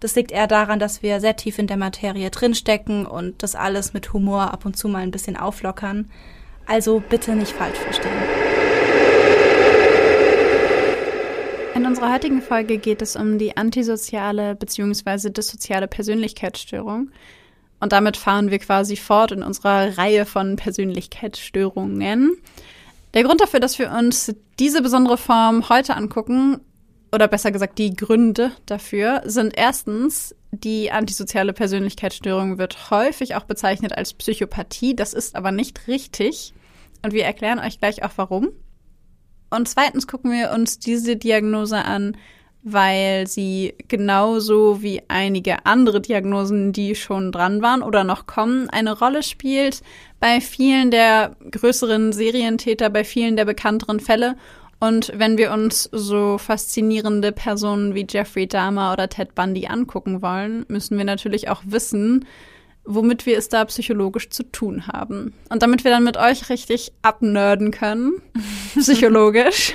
Das liegt eher daran, dass wir sehr tief in der Materie drinstecken und das alles mit Humor ab und zu mal ein bisschen auflockern. Also bitte nicht falsch verstehen. In unserer heutigen Folge geht es um die antisoziale bzw. dissoziale Persönlichkeitsstörung. Und damit fahren wir quasi fort in unserer Reihe von Persönlichkeitsstörungen. Der Grund dafür, dass wir uns diese besondere Form heute angucken, oder besser gesagt die Gründe dafür, sind erstens, die antisoziale Persönlichkeitsstörung wird häufig auch bezeichnet als Psychopathie. Das ist aber nicht richtig. Und wir erklären euch gleich auch warum. Und zweitens gucken wir uns diese Diagnose an, weil sie genauso wie einige andere Diagnosen, die schon dran waren oder noch kommen, eine Rolle spielt bei vielen der größeren Serientäter, bei vielen der bekannteren Fälle. Und wenn wir uns so faszinierende Personen wie Jeffrey Dahmer oder Ted Bundy angucken wollen, müssen wir natürlich auch wissen, womit wir es da psychologisch zu tun haben. Und damit wir dann mit euch richtig abnörden können, psychologisch,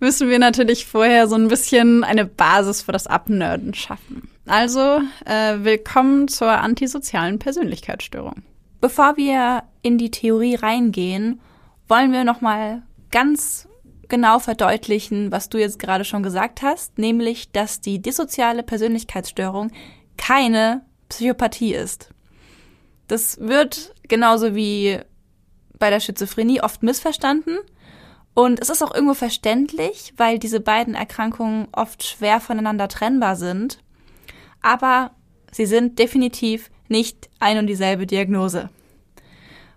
müssen wir natürlich vorher so ein bisschen eine Basis für das Abnörden schaffen. Also, äh, willkommen zur antisozialen Persönlichkeitsstörung. Bevor wir in die Theorie reingehen, wollen wir noch mal ganz genau verdeutlichen, was du jetzt gerade schon gesagt hast, nämlich, dass die dissoziale Persönlichkeitsstörung keine Psychopathie ist. Das wird genauso wie bei der Schizophrenie oft missverstanden und es ist auch irgendwo verständlich, weil diese beiden Erkrankungen oft schwer voneinander trennbar sind. Aber sie sind definitiv nicht ein und dieselbe Diagnose.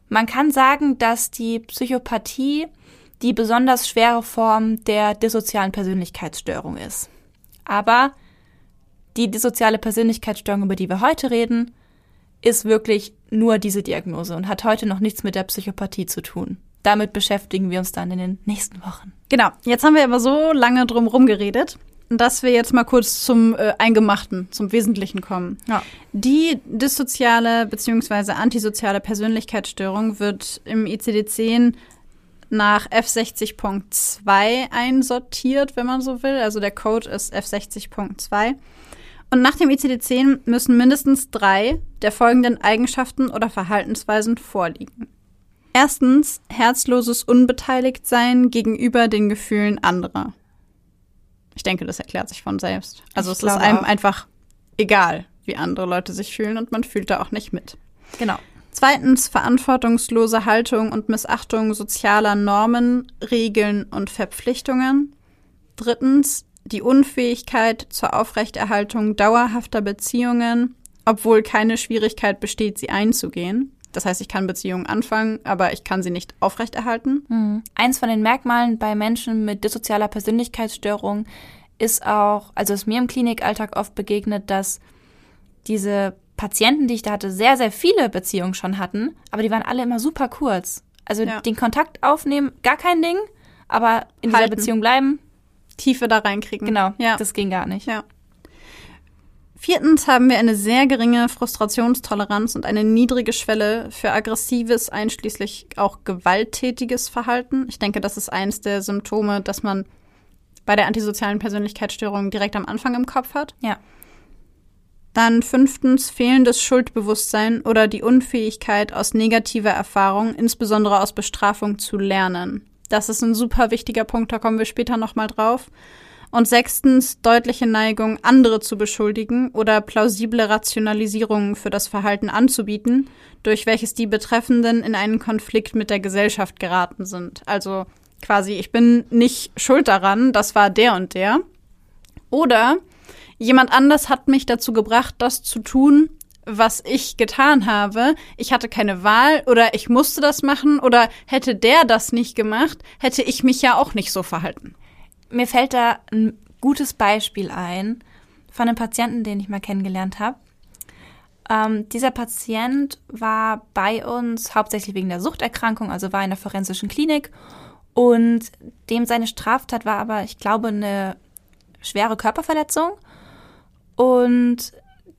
Man kann sagen, dass die Psychopathie die besonders schwere Form der dissozialen Persönlichkeitsstörung ist. Aber die dissoziale Persönlichkeitsstörung, über die wir heute reden, ist wirklich nur diese Diagnose und hat heute noch nichts mit der Psychopathie zu tun damit beschäftigen wir uns dann in den nächsten Wochen. Genau, jetzt haben wir aber so lange drum herum geredet, dass wir jetzt mal kurz zum äh, Eingemachten, zum Wesentlichen kommen. Ja. Die dissoziale bzw. antisoziale Persönlichkeitsstörung wird im ICD-10 nach F60.2 einsortiert, wenn man so will. Also der Code ist F60.2. Und nach dem ICD-10 müssen mindestens drei der folgenden Eigenschaften oder Verhaltensweisen vorliegen. Erstens herzloses Unbeteiligtsein gegenüber den Gefühlen anderer. Ich denke, das erklärt sich von selbst. Also ich es ist einem auch. einfach egal, wie andere Leute sich fühlen und man fühlt da auch nicht mit. Genau. Zweitens verantwortungslose Haltung und Missachtung sozialer Normen, Regeln und Verpflichtungen. Drittens die Unfähigkeit zur Aufrechterhaltung dauerhafter Beziehungen, obwohl keine Schwierigkeit besteht, sie einzugehen. Das heißt, ich kann Beziehungen anfangen, aber ich kann sie nicht aufrechterhalten. Mhm. Eins von den Merkmalen bei Menschen mit dissozialer Persönlichkeitsstörung ist auch, also ist mir im Klinikalltag oft begegnet, dass diese Patienten, die ich da hatte, sehr, sehr viele Beziehungen schon hatten, aber die waren alle immer super kurz. Also ja. den Kontakt aufnehmen, gar kein Ding, aber in Halten. dieser Beziehung bleiben. Tiefe da reinkriegen. Genau, ja. das ging gar nicht. Ja. Viertens haben wir eine sehr geringe Frustrationstoleranz und eine niedrige Schwelle für aggressives, einschließlich auch gewalttätiges Verhalten. Ich denke, das ist eines der Symptome, das man bei der antisozialen Persönlichkeitsstörung direkt am Anfang im Kopf hat. Ja. Dann fünftens fehlendes Schuldbewusstsein oder die Unfähigkeit aus negativer Erfahrung, insbesondere aus Bestrafung, zu lernen. Das ist ein super wichtiger Punkt, da kommen wir später nochmal drauf. Und sechstens deutliche Neigung, andere zu beschuldigen oder plausible Rationalisierungen für das Verhalten anzubieten, durch welches die Betreffenden in einen Konflikt mit der Gesellschaft geraten sind. Also quasi, ich bin nicht schuld daran, das war der und der. Oder jemand anders hat mich dazu gebracht, das zu tun, was ich getan habe. Ich hatte keine Wahl oder ich musste das machen oder hätte der das nicht gemacht, hätte ich mich ja auch nicht so verhalten. Mir fällt da ein gutes Beispiel ein von einem Patienten, den ich mal kennengelernt habe. Ähm, dieser Patient war bei uns hauptsächlich wegen der Suchterkrankung, also war in der forensischen Klinik. Und dem seine Straftat war aber, ich glaube, eine schwere Körperverletzung. Und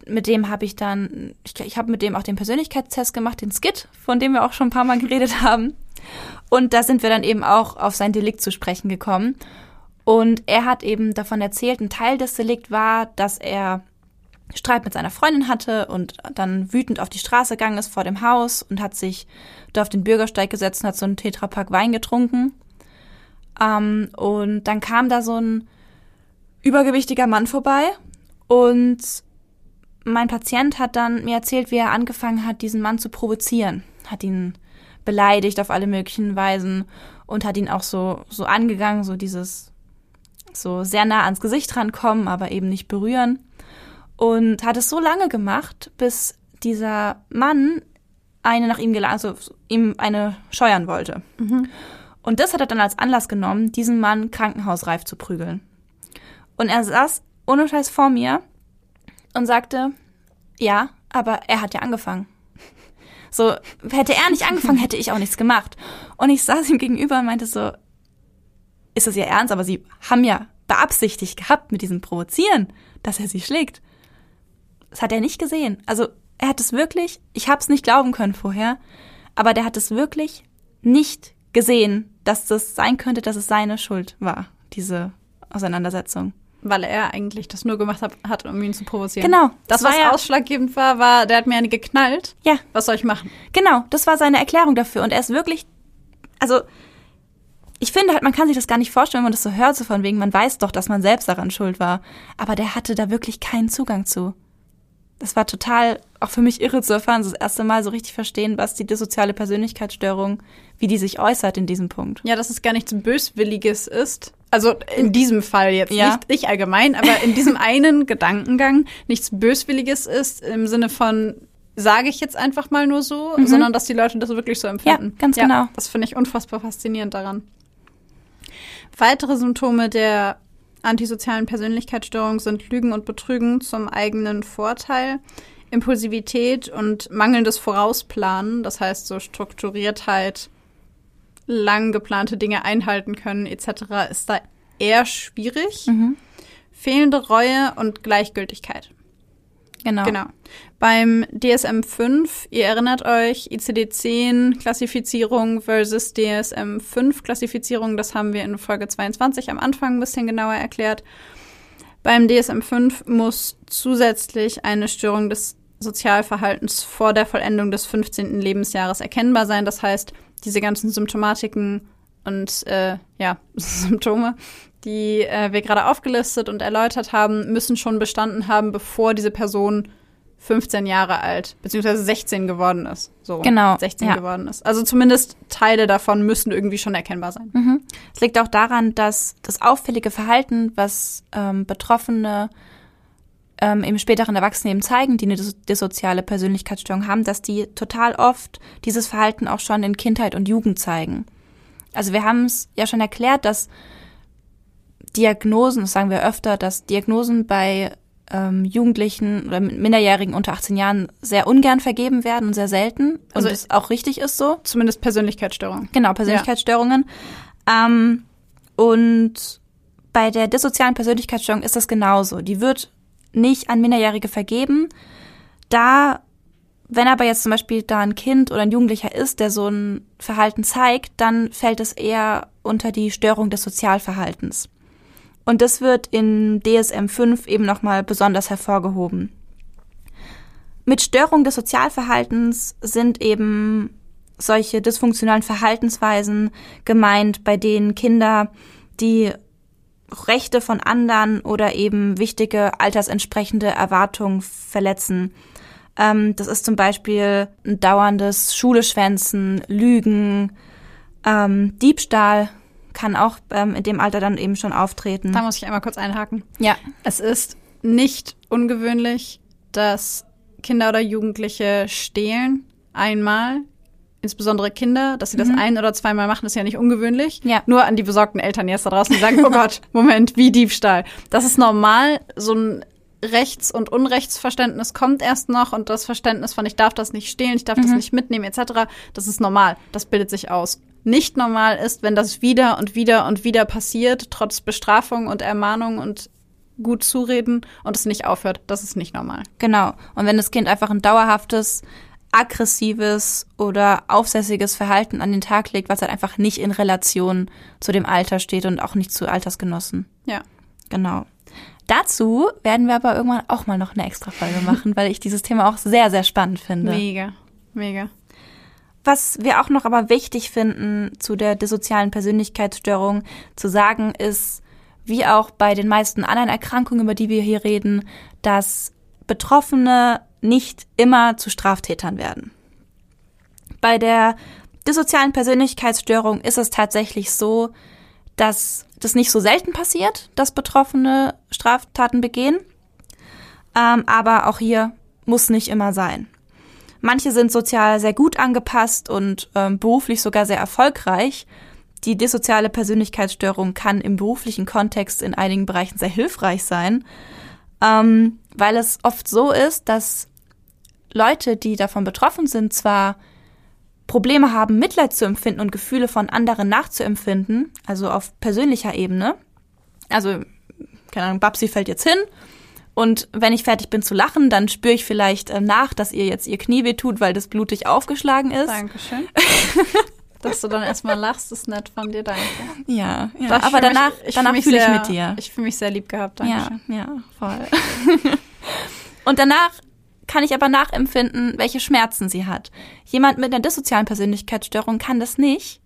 mit dem habe ich dann, ich, ich habe mit dem auch den Persönlichkeitstest gemacht, den Skit, von dem wir auch schon ein paar Mal geredet haben. Und da sind wir dann eben auch auf sein Delikt zu sprechen gekommen. Und er hat eben davon erzählt, ein Teil des Delikt war, dass er Streit mit seiner Freundin hatte und dann wütend auf die Straße gegangen ist vor dem Haus und hat sich da auf den Bürgersteig gesetzt und hat so einen Tetrapack Wein getrunken. Ähm, und dann kam da so ein übergewichtiger Mann vorbei und mein Patient hat dann mir erzählt, wie er angefangen hat, diesen Mann zu provozieren. Hat ihn beleidigt auf alle möglichen Weisen und hat ihn auch so, so angegangen, so dieses, so sehr nah ans Gesicht rankommen, aber eben nicht berühren. Und hat es so lange gemacht, bis dieser Mann eine nach ihm geladen, also ihm eine scheuern wollte. Mhm. Und das hat er dann als Anlass genommen, diesen Mann krankenhausreif zu prügeln. Und er saß ohne Scheiß vor mir und sagte, ja, aber er hat ja angefangen. So, hätte er nicht angefangen, hätte ich auch nichts gemacht. Und ich saß ihm gegenüber und meinte so, ist das Ihr Ernst? Aber Sie haben ja beabsichtigt gehabt mit diesem Provozieren, dass er Sie schlägt. Das hat er nicht gesehen. Also, er hat es wirklich, ich habe es nicht glauben können vorher, aber der hat es wirklich nicht gesehen, dass das sein könnte, dass es seine Schuld war, diese Auseinandersetzung weil er eigentlich das nur gemacht hat, um ihn zu provozieren. Genau. Das, das was ja ausschlaggebend war, war, der hat mir eine geknallt. Ja. Was soll ich machen? Genau, das war seine Erklärung dafür. Und er ist wirklich, also ich finde halt, man kann sich das gar nicht vorstellen, wenn man das so hört, so von wegen, man weiß doch, dass man selbst daran schuld war. Aber der hatte da wirklich keinen Zugang zu. Das war total auch für mich irre zu erfahren, das erste Mal so richtig verstehen, was die dissoziale Persönlichkeitsstörung, wie die sich äußert in diesem Punkt. Ja, dass es gar nichts Böswilliges ist, also in diesem Fall jetzt ja. nicht, nicht allgemein, aber in diesem einen Gedankengang nichts Böswilliges ist im Sinne von sage ich jetzt einfach mal nur so, mhm. sondern dass die Leute das wirklich so empfinden. Ja, ganz ja, genau. Das finde ich unfassbar faszinierend daran. Weitere Symptome der antisozialen Persönlichkeitsstörung sind Lügen und Betrügen zum eigenen Vorteil, Impulsivität und mangelndes Vorausplanen, das heißt so Strukturiertheit, lang geplante Dinge einhalten können etc., ist da eher schwierig. Mhm. Fehlende Reue und Gleichgültigkeit. Genau. Genau. Beim DSM-5, ihr erinnert euch, ICD-10 Klassifizierung versus DSM-5 Klassifizierung, das haben wir in Folge 22 am Anfang ein bisschen genauer erklärt. Beim DSM-5 muss zusätzlich eine Störung des Sozialverhaltens vor der Vollendung des 15. Lebensjahres erkennbar sein. Das heißt, diese ganzen Symptomatiken und äh, ja, Symptome, die äh, wir gerade aufgelistet und erläutert haben, müssen schon bestanden haben, bevor diese Person 15 Jahre alt, beziehungsweise 16 geworden ist. So, genau. 16 ja. geworden ist. Also zumindest Teile davon müssen irgendwie schon erkennbar sein. Mhm. Es liegt auch daran, dass das auffällige Verhalten, was ähm, Betroffene ähm, im späteren Erwachsenenleben zeigen, die eine dissoziale Persönlichkeitsstörung haben, dass die total oft dieses Verhalten auch schon in Kindheit und Jugend zeigen. Also wir haben es ja schon erklärt, dass Diagnosen, das sagen wir öfter, dass Diagnosen bei ähm, Jugendlichen oder Minderjährigen unter 18 Jahren sehr ungern vergeben werden und sehr selten. Also es auch richtig ist so. Zumindest Persönlichkeitsstörungen. Genau, Persönlichkeitsstörungen. Ja. Ähm, und bei der dissozialen Persönlichkeitsstörung ist das genauso. Die wird nicht an Minderjährige vergeben. Da, wenn aber jetzt zum Beispiel da ein Kind oder ein Jugendlicher ist, der so ein Verhalten zeigt, dann fällt es eher unter die Störung des Sozialverhaltens. Und das wird in DSM 5 eben nochmal besonders hervorgehoben. Mit Störung des Sozialverhaltens sind eben solche dysfunktionalen Verhaltensweisen gemeint, bei denen Kinder, die Rechte von anderen oder eben wichtige altersentsprechende Erwartungen verletzen. Ähm, das ist zum Beispiel ein dauerndes Schuleschwänzen, Lügen, ähm, Diebstahl kann auch ähm, in dem Alter dann eben schon auftreten. Da muss ich einmal kurz einhaken. Ja. Es ist nicht ungewöhnlich, dass Kinder oder Jugendliche stehlen einmal, insbesondere Kinder, dass sie das Mhm. ein- oder zweimal machen, ist ja nicht ungewöhnlich. Ja. Nur an die besorgten Eltern jetzt da draußen, die sagen, oh Gott, Moment, wie Diebstahl. Das ist normal, so ein Rechts- und Unrechtsverständnis kommt erst noch und das Verständnis von ich darf das nicht stehlen, ich darf das nicht mitnehmen etc., das ist normal, das bildet sich aus. Nicht normal ist, wenn das wieder und wieder und wieder passiert, trotz Bestrafung und Ermahnung und gut zureden und es nicht aufhört. Das ist nicht normal. Genau. Und wenn das Kind einfach ein dauerhaftes, aggressives oder aufsässiges Verhalten an den Tag legt, was halt einfach nicht in Relation zu dem Alter steht und auch nicht zu Altersgenossen. Ja. Genau. Dazu werden wir aber irgendwann auch mal noch eine extra Folge machen, weil ich dieses Thema auch sehr, sehr spannend finde. Mega. Mega. Was wir auch noch aber wichtig finden zu der dissozialen Persönlichkeitsstörung zu sagen ist, wie auch bei den meisten anderen Erkrankungen, über die wir hier reden, dass Betroffene nicht immer zu Straftätern werden. Bei der dissozialen Persönlichkeitsstörung ist es tatsächlich so, dass das nicht so selten passiert, dass Betroffene Straftaten begehen. Ähm, aber auch hier muss nicht immer sein. Manche sind sozial sehr gut angepasst und ähm, beruflich sogar sehr erfolgreich. Die dissoziale Persönlichkeitsstörung kann im beruflichen Kontext in einigen Bereichen sehr hilfreich sein, ähm, weil es oft so ist, dass Leute, die davon betroffen sind, zwar Probleme haben, Mitleid zu empfinden und Gefühle von anderen nachzuempfinden, also auf persönlicher Ebene. Also, keine Ahnung, Babsi fällt jetzt hin und wenn ich fertig bin zu lachen, dann spüre ich vielleicht äh, nach, dass ihr jetzt ihr Knie wehtut, weil das blutig aufgeschlagen ist. Dankeschön. Dass du dann erstmal lachst, ist nett von dir, danke. Ja, ja. Ich aber fühl danach, mich- ich danach fühl mich fühle ich sehr- mit dir. Ich fühle mich sehr lieb gehabt, ja, danke. ja, voll. und danach kann ich aber nachempfinden, welche Schmerzen sie hat. Jemand mit einer dissozialen Persönlichkeitsstörung kann das nicht.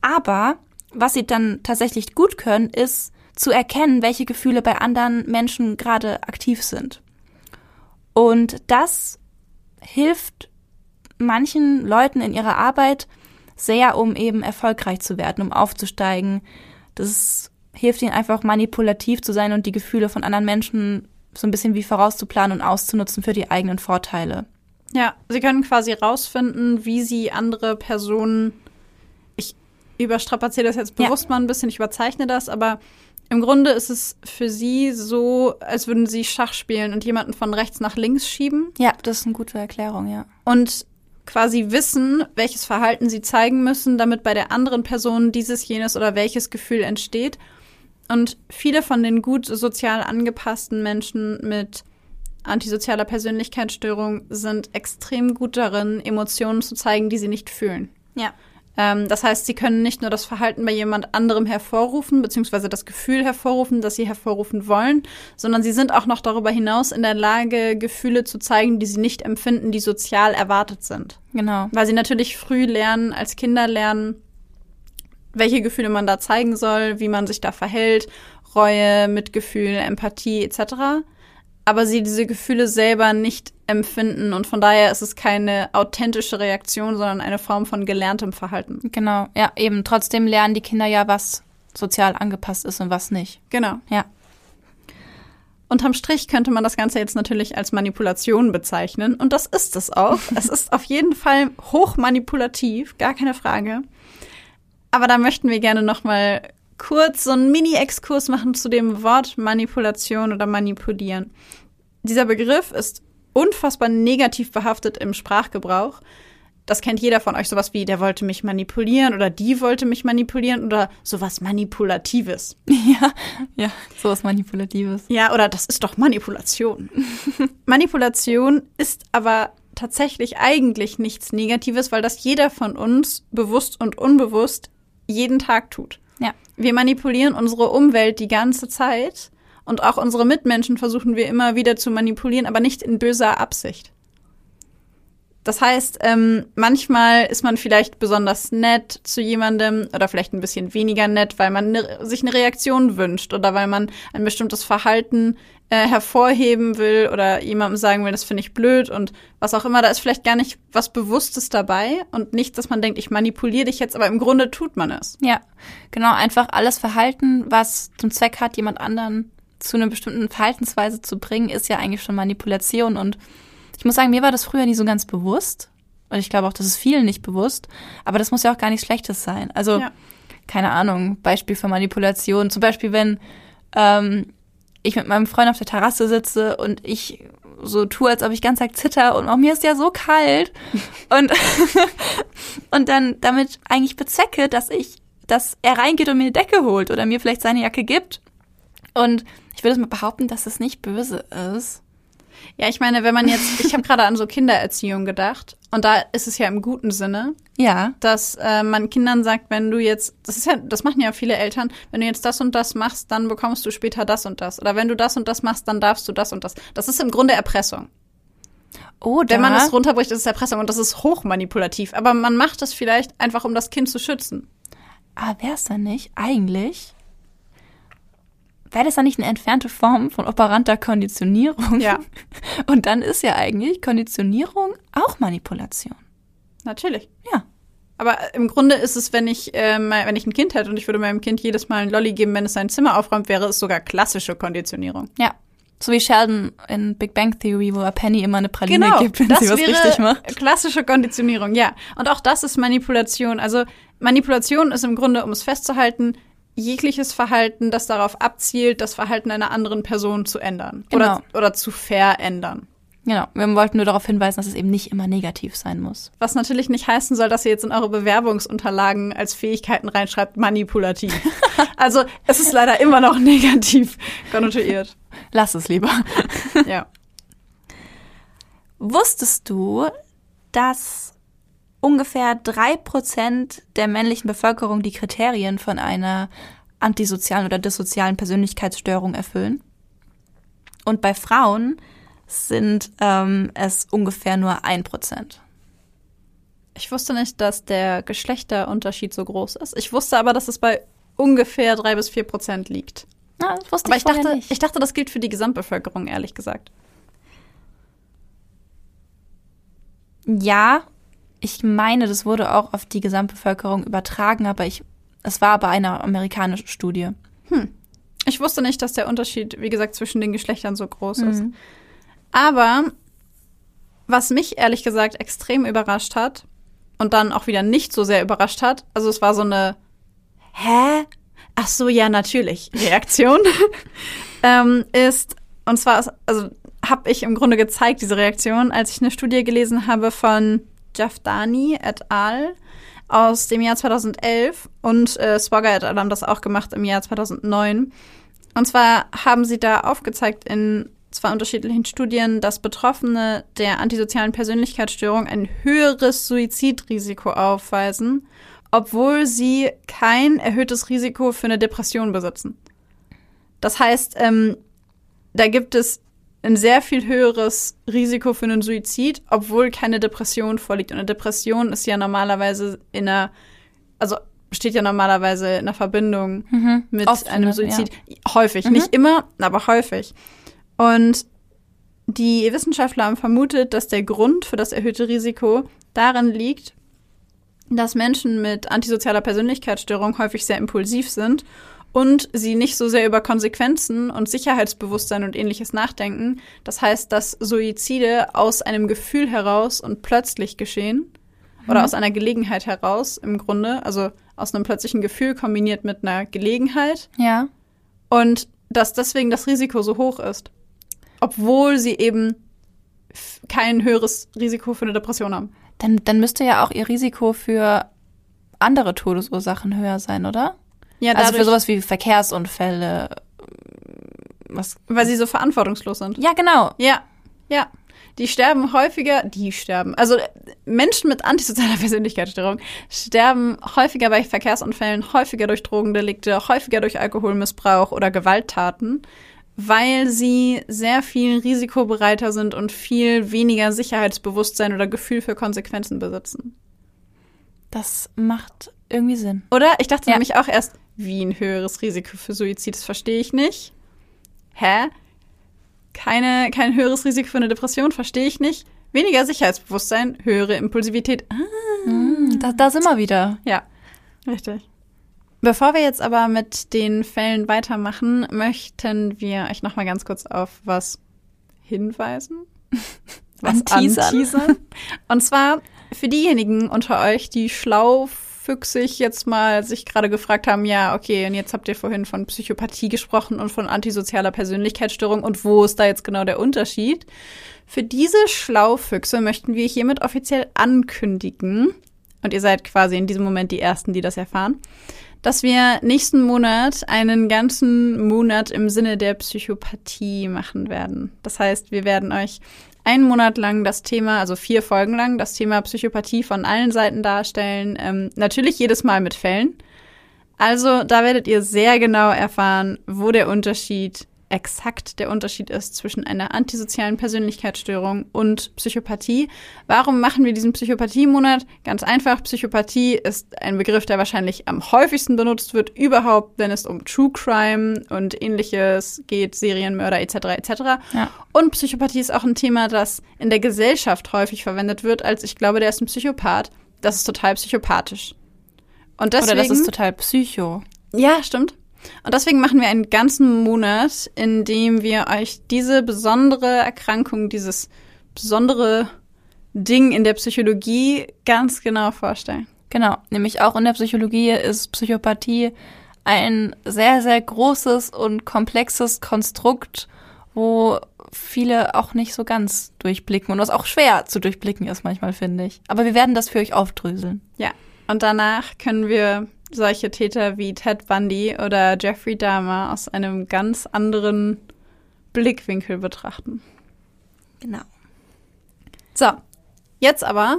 Aber was sie dann tatsächlich gut können, ist zu erkennen, welche Gefühle bei anderen Menschen gerade aktiv sind. Und das hilft manchen Leuten in ihrer Arbeit sehr, um eben erfolgreich zu werden, um aufzusteigen. Das hilft ihnen einfach manipulativ zu sein und die Gefühle von anderen Menschen so ein bisschen wie vorauszuplanen und auszunutzen für die eigenen Vorteile. Ja, sie können quasi rausfinden, wie sie andere Personen. Ich überstrapaziere das jetzt Ja. bewusst mal ein bisschen, ich überzeichne das, aber im Grunde ist es für sie so, als würden sie Schach spielen und jemanden von rechts nach links schieben Ja, das ist eine gute Erklärung, ja. und quasi wissen, welches Verhalten sie zeigen müssen, damit bei der anderen Person dieses, jenes oder welches Gefühl entsteht. Und viele von den gut sozial angepassten Menschen mit antisozialer Persönlichkeitsstörung sind extrem gut darin, Emotionen zu zeigen, die sie nicht fühlen. Ja. Ähm, das heißt, sie können nicht nur das Verhalten bei jemand anderem hervorrufen, beziehungsweise das Gefühl hervorrufen, das sie hervorrufen wollen, sondern sie sind auch noch darüber hinaus in der Lage, Gefühle zu zeigen, die sie nicht empfinden, die sozial erwartet sind. Genau. Weil sie natürlich früh lernen, als Kinder lernen, welche Gefühle man da zeigen soll, wie man sich da verhält, Reue, Mitgefühl, Empathie etc. Aber sie diese Gefühle selber nicht empfinden und von daher ist es keine authentische Reaktion, sondern eine Form von gelerntem Verhalten. Genau. Ja, eben. Trotzdem lernen die Kinder ja, was sozial angepasst ist und was nicht. Genau. Ja. Unterm Strich könnte man das Ganze jetzt natürlich als Manipulation bezeichnen. Und das ist es auch. es ist auf jeden Fall hochmanipulativ, gar keine Frage. Aber da möchten wir gerne noch mal kurz so einen Mini-Exkurs machen zu dem Wort Manipulation oder Manipulieren. Dieser Begriff ist unfassbar negativ behaftet im Sprachgebrauch. Das kennt jeder von euch, sowas wie, der wollte mich manipulieren oder die wollte mich manipulieren oder sowas Manipulatives. Ja, ja, sowas Manipulatives. Ja, oder das ist doch Manipulation. Manipulation ist aber tatsächlich eigentlich nichts Negatives, weil das jeder von uns bewusst und unbewusst jeden Tag tut. Ja. Wir manipulieren unsere Umwelt die ganze Zeit und auch unsere Mitmenschen versuchen wir immer wieder zu manipulieren, aber nicht in böser Absicht. Das heißt, ähm, manchmal ist man vielleicht besonders nett zu jemandem oder vielleicht ein bisschen weniger nett, weil man ne, sich eine Reaktion wünscht oder weil man ein bestimmtes Verhalten äh, hervorheben will oder jemandem sagen will, das finde ich blöd und was auch immer. Da ist vielleicht gar nicht was Bewusstes dabei und nicht, dass man denkt, ich manipuliere dich jetzt, aber im Grunde tut man es. Ja, genau. Einfach alles Verhalten, was zum Zweck hat, jemand anderen zu einer bestimmten Verhaltensweise zu bringen, ist ja eigentlich schon Manipulation und ich muss sagen, mir war das früher nie so ganz bewusst. Und ich glaube auch, das ist vielen nicht bewusst. Aber das muss ja auch gar nichts Schlechtes sein. Also, ja. keine Ahnung, Beispiel für Manipulation. Zum Beispiel, wenn ähm, ich mit meinem Freund auf der Terrasse sitze und ich so tue, als ob ich ganz Tag zitter und auch mir ist ja so kalt. und, und dann damit eigentlich bezwecke, dass ich, dass er reingeht und mir eine Decke holt oder mir vielleicht seine Jacke gibt. Und ich würde mal behaupten, dass es nicht böse ist. Ja, ich meine, wenn man jetzt, ich habe gerade an so Kindererziehung gedacht und da ist es ja im guten Sinne, ja, dass äh, man Kindern sagt, wenn du jetzt, das ist ja, das machen ja viele Eltern, wenn du jetzt das und das machst, dann bekommst du später das und das, oder wenn du das und das machst, dann darfst du das und das. Das ist im Grunde Erpressung. Oder wenn man es runterbricht, ist es Erpressung und das ist hochmanipulativ. Aber man macht es vielleicht einfach, um das Kind zu schützen. Aber wäre es dann nicht eigentlich wäre das dann nicht eine entfernte Form von operanter Konditionierung? Ja. Und dann ist ja eigentlich Konditionierung auch Manipulation. Natürlich. Ja. Aber im Grunde ist es, wenn ich, äh, wenn ich ein Kind hätte und ich würde meinem Kind jedes Mal ein Lolli geben, wenn es sein Zimmer aufräumt, wäre es sogar klassische Konditionierung. Ja. So wie Sheldon in Big Bang Theory, wo er Penny immer eine Praline genau, gibt, wenn sie was richtig macht. Klassische Konditionierung, ja. Und auch das ist Manipulation. Also Manipulation ist im Grunde, um es festzuhalten, jegliches Verhalten, das darauf abzielt, das Verhalten einer anderen Person zu ändern genau. oder, oder zu verändern. Genau, wir wollten nur darauf hinweisen, dass es eben nicht immer negativ sein muss. Was natürlich nicht heißen soll, dass ihr jetzt in eure Bewerbungsunterlagen als Fähigkeiten reinschreibt, manipulativ. also es ist leider immer noch negativ konnotiert. Lass es lieber. ja. Wusstest du, dass ungefähr drei Prozent der männlichen Bevölkerung die Kriterien von einer antisozialen oder dissozialen Persönlichkeitsstörung erfüllen. Und bei Frauen sind ähm, es ungefähr nur ein Prozent. Ich wusste nicht, dass der Geschlechterunterschied so groß ist. Ich wusste aber, dass es bei ungefähr drei bis vier Prozent liegt. Na, das wusste aber ich, ich dachte, nicht. ich dachte, das gilt für die Gesamtbevölkerung, ehrlich gesagt. Ja, ich meine, das wurde auch auf die Gesamtbevölkerung übertragen, aber ich, es war aber eine amerikanische Studie. Hm. Ich wusste nicht, dass der Unterschied, wie gesagt, zwischen den Geschlechtern so groß mhm. ist. Aber was mich ehrlich gesagt extrem überrascht hat und dann auch wieder nicht so sehr überrascht hat, also es war so eine Hä? Ach so, ja, natürlich. Reaktion ähm, ist, und zwar, also habe ich im Grunde gezeigt, diese Reaktion, als ich eine Studie gelesen habe von Jafdani et al. aus dem Jahr 2011 und äh, Swagger et al. haben das auch gemacht im Jahr 2009. Und zwar haben sie da aufgezeigt in zwei unterschiedlichen Studien, dass Betroffene der antisozialen Persönlichkeitsstörung ein höheres Suizidrisiko aufweisen, obwohl sie kein erhöhtes Risiko für eine Depression besitzen. Das heißt, ähm, da gibt es ein sehr viel höheres Risiko für einen Suizid, obwohl keine Depression vorliegt. Und eine Depression ist ja normalerweise in einer, also steht ja normalerweise in einer Verbindung mhm. mit Oft einem Suizid. Ja. Häufig, mhm. nicht immer, aber häufig. Und die Wissenschaftler haben vermutet, dass der Grund für das erhöhte Risiko darin liegt, dass Menschen mit antisozialer Persönlichkeitsstörung häufig sehr impulsiv sind und sie nicht so sehr über Konsequenzen und Sicherheitsbewusstsein und ähnliches nachdenken. Das heißt, dass Suizide aus einem Gefühl heraus und plötzlich geschehen mhm. oder aus einer Gelegenheit heraus im Grunde, also aus einem plötzlichen Gefühl kombiniert mit einer Gelegenheit. Ja. Und dass deswegen das Risiko so hoch ist, obwohl sie eben kein höheres Risiko für eine Depression haben. Dann, dann müsste ja auch ihr Risiko für andere Todesursachen höher sein, oder? Ja, dadurch, also für sowas wie Verkehrsunfälle. Was? Weil sie so verantwortungslos sind. Ja, genau. Ja, ja. Die sterben häufiger, die sterben. Also Menschen mit antisozialer Persönlichkeitsstörung sterben häufiger bei Verkehrsunfällen, häufiger durch Drogendelikte, häufiger durch Alkoholmissbrauch oder Gewalttaten. weil sie sehr viel risikobereiter sind und viel weniger Sicherheitsbewusstsein oder Gefühl für Konsequenzen besitzen. Das macht irgendwie Sinn. Oder? Ich dachte Ja. nämlich auch erst, wie ein höheres Risiko für Suizid, das verstehe ich nicht. Hä? Keine, kein höheres Risiko für eine Depression, verstehe ich nicht. Weniger Sicherheitsbewusstsein, höhere Impulsivität. Ah, Hm, da, da sind wir wieder. ja, richtig. Bevor wir jetzt aber mit den Fällen weitermachen, möchten wir euch noch mal ganz kurz auf was hinweisen. Anteasern. anteasern. Und zwar für diejenigen unter euch, die schlaufüchsig jetzt mal sich gerade gefragt haben, ja, okay, und jetzt habt ihr vorhin von Psychopathie gesprochen und von antisozialer Persönlichkeitsstörung und wo ist da jetzt genau der Unterschied? Für diese Schlaufüchse möchten wir hiermit offiziell ankündigen, und ihr seid quasi in diesem Moment die Ersten, die das erfahren, dass wir nächsten Monat einen ganzen Monat im Sinne der Psychopathie machen werden. Das heißt, wir werden euch einen Monat lang das Thema, also vier Folgen lang, das Thema Psychopathie von allen Seiten darstellen. Ähm, natürlich jedes Mal mit Fällen. Also da werdet ihr sehr genau erfahren, wo der Unterschied exakt der Unterschied ist zwischen einer antisozialen Persönlichkeitsstörung und Psychopathie. Warum machen wir diesen Psychopathie-Monat? Ganz einfach, Psychopathie ist ein Begriff, der wahrscheinlich am häufigsten benutzt wird, überhaupt, wenn es um True Crime und ähnliches geht, Serienmörder etc. etc. Ja. Und Psychopathie ist auch ein Thema, das in der Gesellschaft häufig verwendet wird, als ich glaube, der ist ein Psychopath. Das ist total psychopathisch. Und deswegen, Oder das ist total psycho. ja, stimmt. Und deswegen machen wir einen ganzen Monat, in dem wir euch diese besondere Erkrankung, dieses besondere Ding in der Psychologie ganz genau vorstellen. Genau, nämlich auch in der Psychologie ist Psychopathie ein sehr, sehr großes und komplexes Konstrukt, wo viele auch nicht so ganz durchblicken und was auch schwer zu durchblicken ist manchmal, finde ich. Aber wir werden das für euch aufdröseln. Ja. Und danach können wir solche Täter wie Ted Bundy oder Jeffrey Dahmer aus einem ganz anderen Blickwinkel betrachten. Genau. So, jetzt aber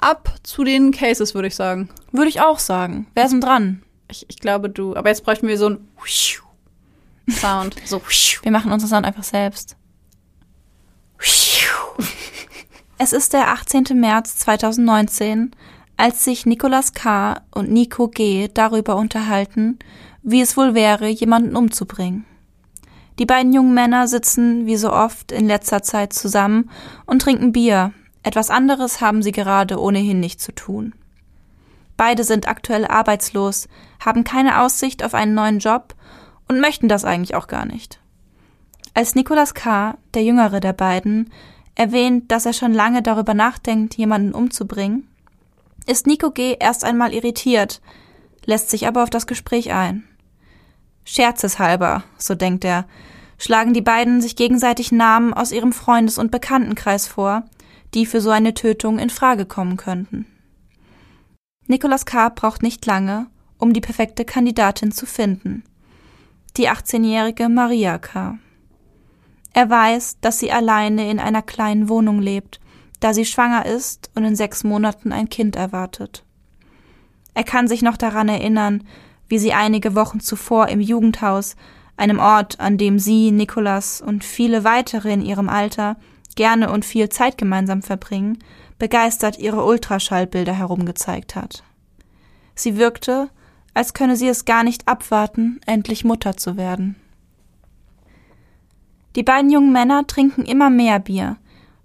ab zu den Cases, würde ich sagen. Würde ich auch sagen. Wer ist denn dran? Ich, ich glaube du. Aber jetzt bräuchten wir so ein Sound. So. Wir machen unseren Sound einfach selbst. Es ist der 18. März 2019, als sich Nicolas K. und Nico G. darüber unterhalten, wie es wohl wäre, jemanden umzubringen. Die beiden jungen Männer sitzen, wie so oft, in letzter Zeit zusammen und trinken Bier. Etwas anderes haben sie gerade ohnehin nicht zu tun. Beide sind aktuell arbeitslos, haben keine Aussicht auf einen neuen Job und möchten das eigentlich auch gar nicht. Als Nicolas K., der jüngere der beiden, erwähnt, dass er schon lange darüber nachdenkt, jemanden umzubringen, ist Nico G. erst einmal irritiert, lässt sich aber auf das Gespräch ein. Scherzeshalber, so denkt er, schlagen die beiden sich gegenseitig Namen aus ihrem Freundes- und Bekanntenkreis vor, die für so eine Tötung in Frage kommen könnten. Nicolas K. braucht nicht lange, um die perfekte Kandidatin zu finden. Die 18-jährige Maria K. Er weiß, dass sie alleine in einer kleinen Wohnung lebt, da sie schwanger ist und in sechs Monaten ein Kind erwartet. Er kann sich noch daran erinnern, wie sie einige Wochen zuvor im Jugendhaus, einem Ort, an dem sie, Nicolas und viele weitere in ihrem Alter gerne und viel Zeit gemeinsam verbringen, begeistert ihre Ultraschallbilder herumgezeigt hat. Sie wirkte, als könne sie es gar nicht abwarten, endlich Mutter zu werden. Die beiden jungen Männer trinken immer mehr Bier,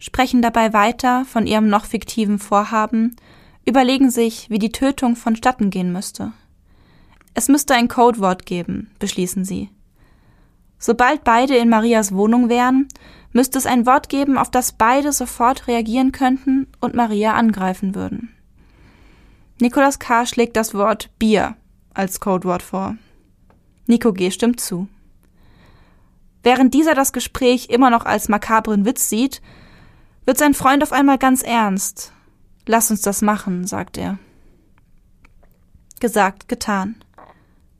sprechen dabei weiter von ihrem noch fiktiven Vorhaben, überlegen sich, wie die Tötung vonstatten gehen müsste. Es müsste ein Codewort geben, beschließen sie. Sobald beide in Marias Wohnung wären, müsste es ein Wort geben, auf das beide sofort reagieren könnten und Maria angreifen würden. Nicolas K. schlägt das Wort Bier als Codewort vor. Nico G. stimmt zu. Während dieser das Gespräch immer noch als makabren Witz sieht, wird sein Freund auf einmal ganz ernst. Lass uns das machen, sagt er. Gesagt, getan.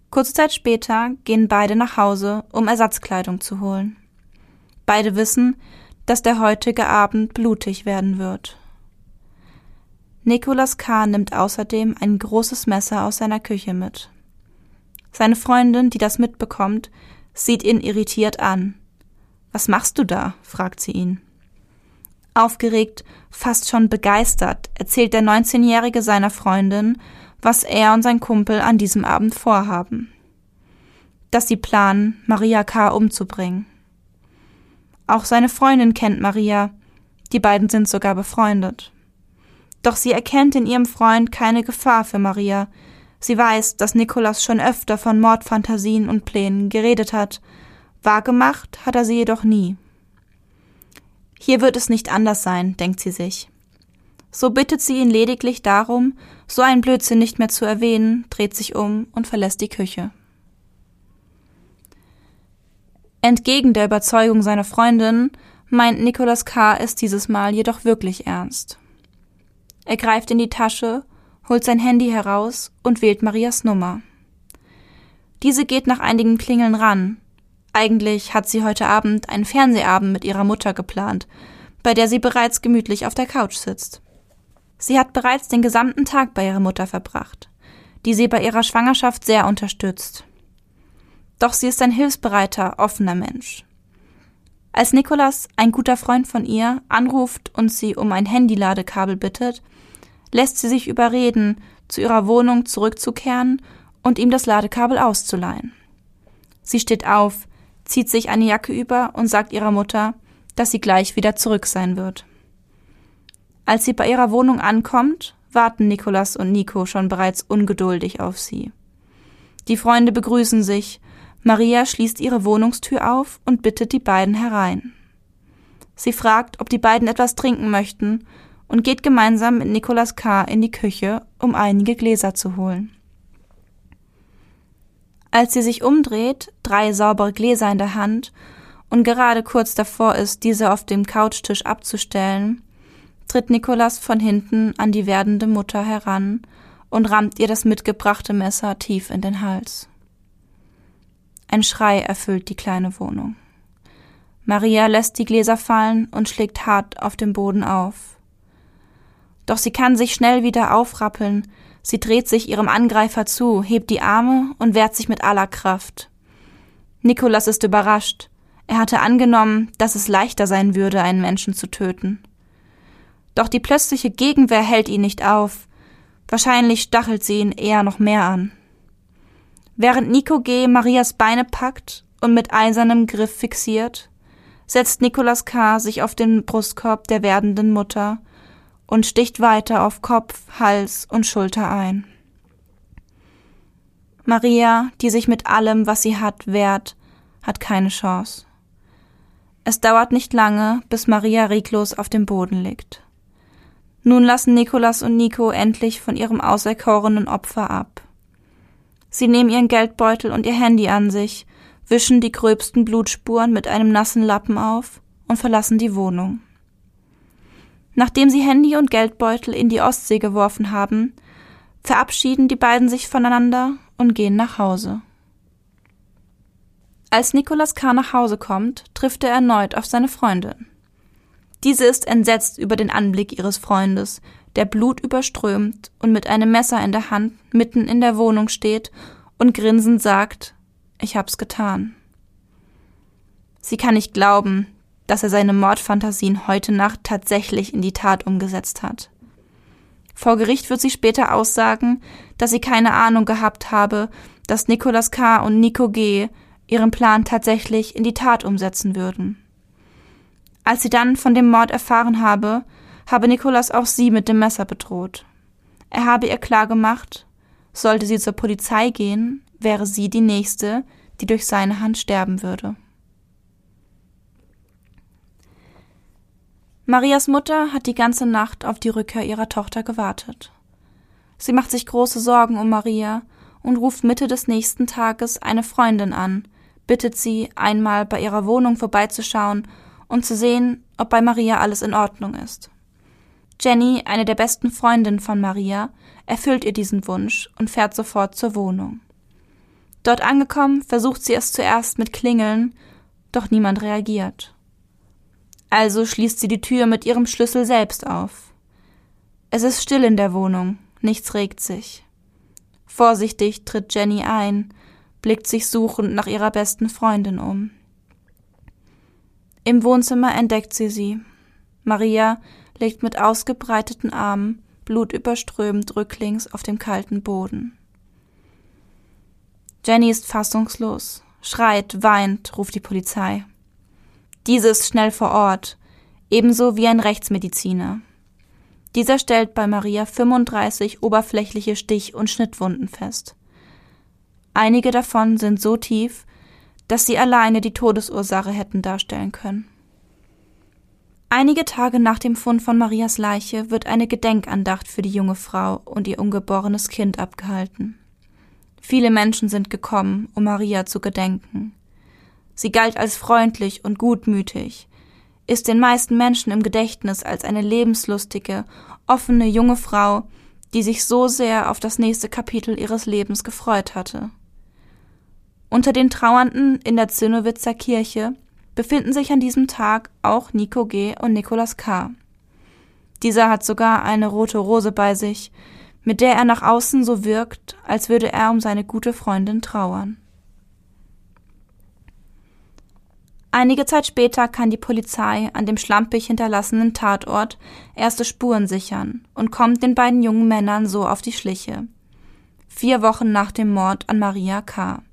Kurze Zeit später gehen beide nach Hause, um Ersatzkleidung zu holen. Beide wissen, dass der heutige Abend blutig werden wird. Nicolas K. nimmt außerdem ein großes Messer aus seiner Küche mit. Seine Freundin, die das mitbekommt, sieht ihn irritiert an. Was machst du da? fragt sie ihn. Aufgeregt, fast schon begeistert, erzählt der 19-Jährige seiner Freundin, was er und sein Kumpel an diesem Abend vorhaben. Dass sie planen, Maria K. umzubringen. Auch seine Freundin kennt Maria, die beiden sind sogar befreundet. Doch sie erkennt in ihrem Freund keine Gefahr für Maria. Sie weiß, dass Nikolas schon öfter von Mordfantasien und Plänen geredet hat. Wahrgemacht hat er sie jedoch nie. Hier wird es nicht anders sein, denkt sie sich. So bittet sie ihn lediglich darum, so einen Blödsinn nicht mehr zu erwähnen, dreht sich um und verlässt die Küche. Entgegen der Überzeugung seiner Freundin meint Nicholas K. es dieses Mal jedoch wirklich ernst. Er greift in die Tasche, holt sein Handy heraus und wählt Marias Nummer. Diese geht nach einigen Klingeln ran. Eigentlich hat sie heute Abend einen Fernsehabend mit ihrer Mutter geplant, bei der sie bereits gemütlich auf der Couch sitzt. Sie hat bereits den gesamten Tag bei ihrer Mutter verbracht, die sie bei ihrer Schwangerschaft sehr unterstützt. Doch sie ist ein hilfsbereiter, offener Mensch. Als Nikolas, ein guter Freund von ihr, anruft und sie um ein Handyladekabel bittet, lässt sie sich überreden, zu ihrer Wohnung zurückzukehren und ihm das Ladekabel auszuleihen. Sie steht auf, zieht sich eine Jacke über und sagt ihrer Mutter, dass sie gleich wieder zurück sein wird. Als sie bei ihrer Wohnung ankommt, warten Nikolas und Nico schon bereits ungeduldig auf sie. Die Freunde begrüßen sich Maria schließt ihre Wohnungstür auf und bittet die beiden herein. Sie fragt, ob die beiden etwas trinken möchten und geht gemeinsam mit Nicolas K. in die Küche, um einige Gläser zu holen. Als sie sich umdreht, drei saubere Gläser in der Hand und gerade kurz davor ist, diese auf dem Couchtisch abzustellen, tritt Nicolas von hinten an die werdende Mutter heran und rammt ihr das mitgebrachte Messer tief in den Hals. Ein Schrei erfüllt die kleine Wohnung. Maria lässt die Gläser fallen und schlägt hart auf dem Boden auf. Doch sie kann sich schnell wieder aufrappeln, sie dreht sich ihrem Angreifer zu, hebt die Arme und wehrt sich mit aller Kraft. Nikolas ist überrascht. Er hatte angenommen, dass es leichter sein würde, einen Menschen zu töten. Doch die plötzliche Gegenwehr hält ihn nicht auf. Wahrscheinlich stachelt sie ihn eher noch mehr an. Während Nico G. Marias Beine packt und mit eisernem Griff fixiert, setzt Nicolas K. sich auf den Brustkorb der werdenden Mutter und sticht weiter auf Kopf, Hals und Schulter ein. Maria, die sich mit allem, was sie hat, wehrt, hat keine Chance. Es dauert nicht lange, bis Maria reglos auf dem Boden liegt. Nun lassen Nikolas und Nico endlich von ihrem auserkorenen Opfer ab. Sie nehmen ihren Geldbeutel und ihr Handy an sich, wischen die gröbsten Blutspuren mit einem nassen Lappen auf und verlassen die Wohnung. Nachdem sie Handy und Geldbeutel in die Ostsee geworfen haben, verabschieden die beiden sich voneinander und gehen nach Hause. Als Nicolas K. nach Hause kommt, trifft er erneut auf seine Freundin. Diese ist entsetzt über den Anblick ihres Freundes, der Blut überströmt und mit einem Messer in der Hand mitten in der Wohnung steht und grinsend sagt, ich hab's getan. Sie kann nicht glauben, dass er seine Mordfantasien heute Nacht tatsächlich in die Tat umgesetzt hat. Vor Gericht wird sie später aussagen, dass sie keine Ahnung gehabt habe, dass Nicolas K. und Nico G. ihren Plan tatsächlich in die Tat umsetzen würden. Als sie dann von dem Mord erfahren habe, habe Nikolas auch sie mit dem Messer bedroht. Er habe ihr klargemacht, sollte sie zur Polizei gehen, wäre sie die Nächste, die durch seine Hand sterben würde. Marias Mutter hat die ganze Nacht auf die Rückkehr ihrer Tochter gewartet. Sie macht sich große Sorgen um Maria und ruft Mitte des nächsten Tages eine Freundin an, bittet sie, einmal bei ihrer Wohnung vorbeizuschauen und zu sehen, ob bei Maria alles in Ordnung ist. Jenny, eine der besten Freundinnen von Maria, erfüllt ihr diesen Wunsch und fährt sofort zur Wohnung. Dort angekommen, versucht sie es zuerst mit Klingeln, doch niemand reagiert. Also schließt sie die Tür mit ihrem Schlüssel selbst auf. Es ist still in der Wohnung, nichts regt sich. Vorsichtig tritt Jenny ein, blickt sich suchend nach ihrer besten Freundin um. Im Wohnzimmer entdeckt sie sie. Maria liegt mit ausgebreiteten Armen, blutüberströmend rücklings auf dem kalten Boden. Jenny ist fassungslos, schreit, weint, ruft die Polizei. Diese ist schnell vor Ort, ebenso wie ein Rechtsmediziner. Dieser stellt bei Maria 35 oberflächliche Stich- und Schnittwunden fest. Einige davon sind so tief, dass sie alleine die Todesursache hätten darstellen können. Einige Tage nach dem Fund von Marias Leiche wird eine Gedenkandacht für die junge Frau und ihr ungeborenes Kind abgehalten. Viele Menschen sind gekommen, um Maria zu gedenken. Sie galt als freundlich und gutmütig, ist den meisten Menschen im Gedächtnis als eine lebenslustige, offene junge Frau, die sich so sehr auf das nächste Kapitel ihres Lebens gefreut hatte. Unter den Trauernden in der Zinnowitzer Kirche befinden sich an diesem Tag auch Nico G. und Nikolaus K. Dieser hat sogar eine rote Rose bei sich, mit der er nach außen so wirkt, als würde er um seine gute Freundin trauern. Einige Zeit später kann die Polizei an dem schlampig hinterlassenen Tatort erste Spuren sichern und kommt den beiden jungen Männern so auf die Schliche. Vier Wochen nach dem Mord an Maria K.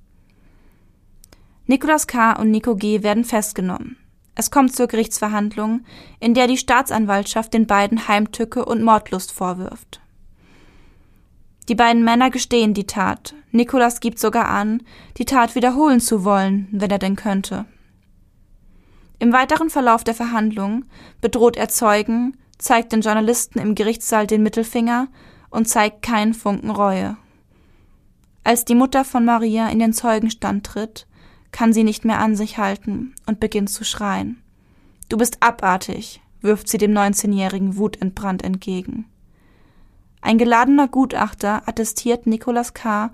Nikolaus K. und Nico G. werden festgenommen. Es kommt zur Gerichtsverhandlung, in der die Staatsanwaltschaft den beiden Heimtücke und Mordlust vorwirft. Die beiden Männer gestehen die Tat. Nikolaus gibt sogar an, die Tat wiederholen zu wollen, wenn er denn könnte. Im weiteren Verlauf der Verhandlung bedroht er Zeugen, zeigt den Journalisten im Gerichtssaal den Mittelfinger und zeigt keinen Funken Reue. Als die Mutter von Maria in den Zeugenstand tritt, kann sie nicht mehr an sich halten und beginnt zu schreien. Du bist abartig, wirft sie dem 19-jährigen wutentbrannt entgegen. Ein geladener Gutachter attestiert Nicolas K.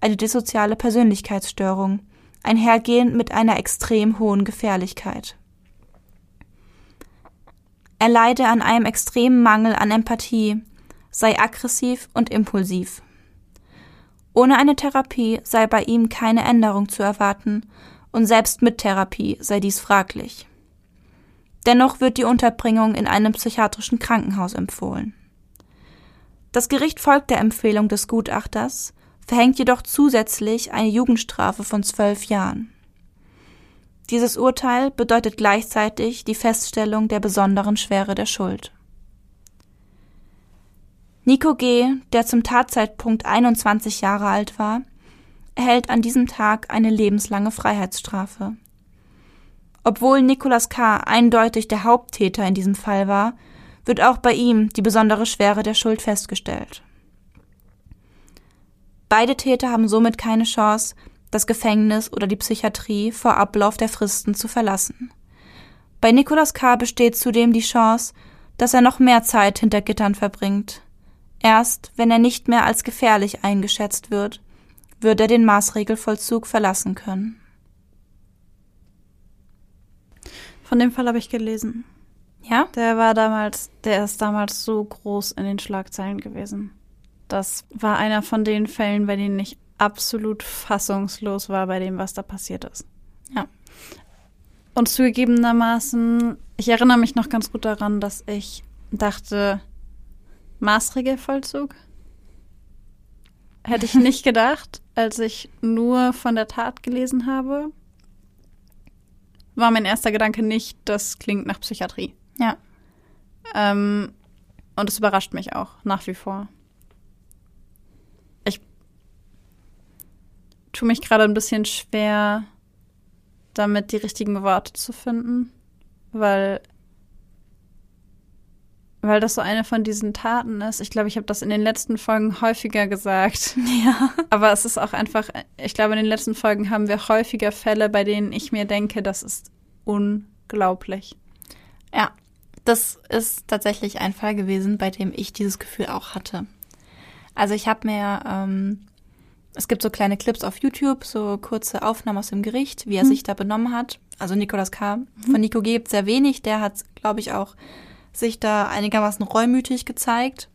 eine dissoziale Persönlichkeitsstörung, einhergehend mit einer extrem hohen Gefährlichkeit. Er leide an einem extremen Mangel an Empathie, sei aggressiv und impulsiv. Ohne eine Therapie sei bei ihm keine Änderung zu erwarten und selbst mit Therapie sei dies fraglich. Dennoch wird die Unterbringung in einem psychiatrischen Krankenhaus empfohlen. Das Gericht folgt der Empfehlung des Gutachters, verhängt jedoch zusätzlich eine Jugendstrafe von zwölf Jahren. Dieses Urteil bedeutet gleichzeitig die Feststellung der besonderen Schwere der Schuld. Nico G., der zum Tatzeitpunkt 21 Jahre alt war, erhält an diesem Tag eine lebenslange Freiheitsstrafe. Obwohl Nicolas K. eindeutig der Haupttäter in diesem Fall war, wird auch bei ihm die besondere Schwere der Schuld festgestellt. Beide Täter haben somit keine Chance, das Gefängnis oder die Psychiatrie vor Ablauf der Fristen zu verlassen. Bei Nicolas K. besteht zudem die Chance, dass er noch mehr Zeit hinter Gittern verbringt. Erst wenn er nicht mehr als gefährlich eingeschätzt wird, wird er den Maßregelvollzug verlassen können. Von dem Fall habe ich gelesen. Ja? Der war damals, der ist damals so groß in den Schlagzeilen gewesen. Das war einer von den Fällen, bei denen ich absolut fassungslos war bei dem, was da passiert ist. Ja. Und zugegebenermaßen, ich erinnere mich noch ganz gut daran, dass ich dachte, Maßregelvollzug? Hätte ich nicht gedacht, als ich nur von der Tat gelesen habe. War mein erster Gedanke nicht, das klingt nach Psychiatrie. Ja. Ähm, und es überrascht mich auch nach wie vor. Tue mich gerade ein bisschen schwer, damit die richtigen Worte zu finden, weil weil das so eine von diesen Taten ist. Ich glaube, ich habe das in den letzten Folgen häufiger gesagt. Ja. Aber es ist auch einfach, ich glaube, in den letzten Folgen haben wir häufiger Fälle, bei denen ich mir denke, das ist unglaublich. Ja, das ist tatsächlich ein Fall gewesen, bei dem ich dieses Gefühl auch hatte. Also ich habe mir ähm, es gibt so kleine Clips auf YouTube, so kurze Aufnahmen aus dem Gericht, wie er mhm. sich da benommen hat. Also Nicolas K. Mhm. Von Nico G. gibt sehr wenig. Der hat, glaube ich, auch sich da einigermaßen reumütig gezeigt.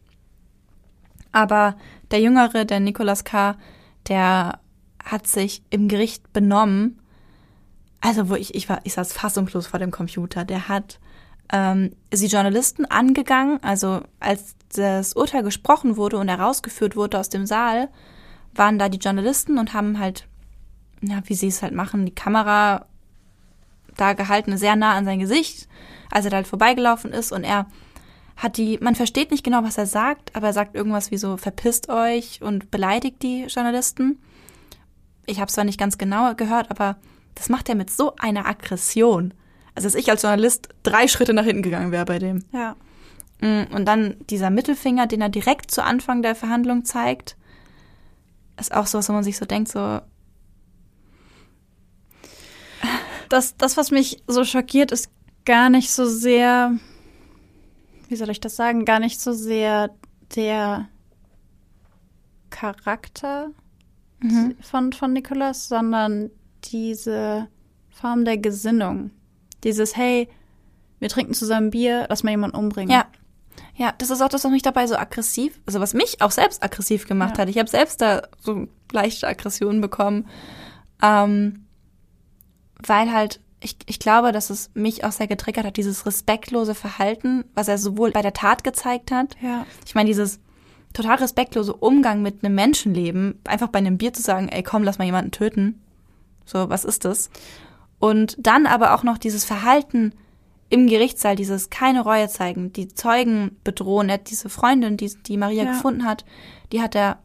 Aber der Jüngere, der Nicolas K., der hat sich im Gericht benommen. Also wo ich, ich war, ich saß fassungslos vor dem Computer. Der hat ähm, sie Journalisten angegangen. Also als das Urteil gesprochen wurde und herausgeführt wurde aus dem Saal, waren da die Journalisten und haben halt, ja, wie sie es halt machen, die Kamera da gehalten, sehr nah an sein Gesicht, als er da halt vorbeigelaufen ist und er hat die, man versteht nicht genau, was er sagt, aber er sagt irgendwas wie so, verpisst euch und beleidigt die Journalisten. Ich habe zwar nicht ganz genau gehört, aber das macht er mit so einer Aggression. Also dass ich als Journalist drei Schritte nach hinten gegangen wäre bei dem. Ja. Mm, und dann dieser Mittelfinger, den er direkt zu Anfang der Verhandlung zeigt, ist auch so, wo man sich so denkt, so. Das, das, was mich so schockiert, ist gar nicht so sehr, wie soll ich das sagen, gar nicht so sehr der Charakter mhm. von, von Nikolas, sondern diese Form der Gesinnung. Dieses, hey, wir trinken zusammen Bier, lass mal jemanden umbringen. Ja. Ja, das ist auch das, was mich dabei so aggressiv, also was mich auch selbst aggressiv gemacht ja. hat. Ich habe selbst da so leichte Aggressionen bekommen, ähm, weil halt ich, ich glaube, dass es mich auch sehr getriggert hat, dieses respektlose Verhalten, was er sowohl bei der Tat gezeigt hat. Ja. Ich meine, dieses total respektlose Umgang mit einem Menschenleben, einfach bei einem Bier zu sagen, ey, komm, lass mal jemanden töten. So, was ist das? Und dann aber auch noch dieses Verhalten, im Gerichtssaal dieses keine Reue zeigen, die Zeugen bedrohen. Er hat diese Freundin, die, die Maria ja. gefunden hat, die hat er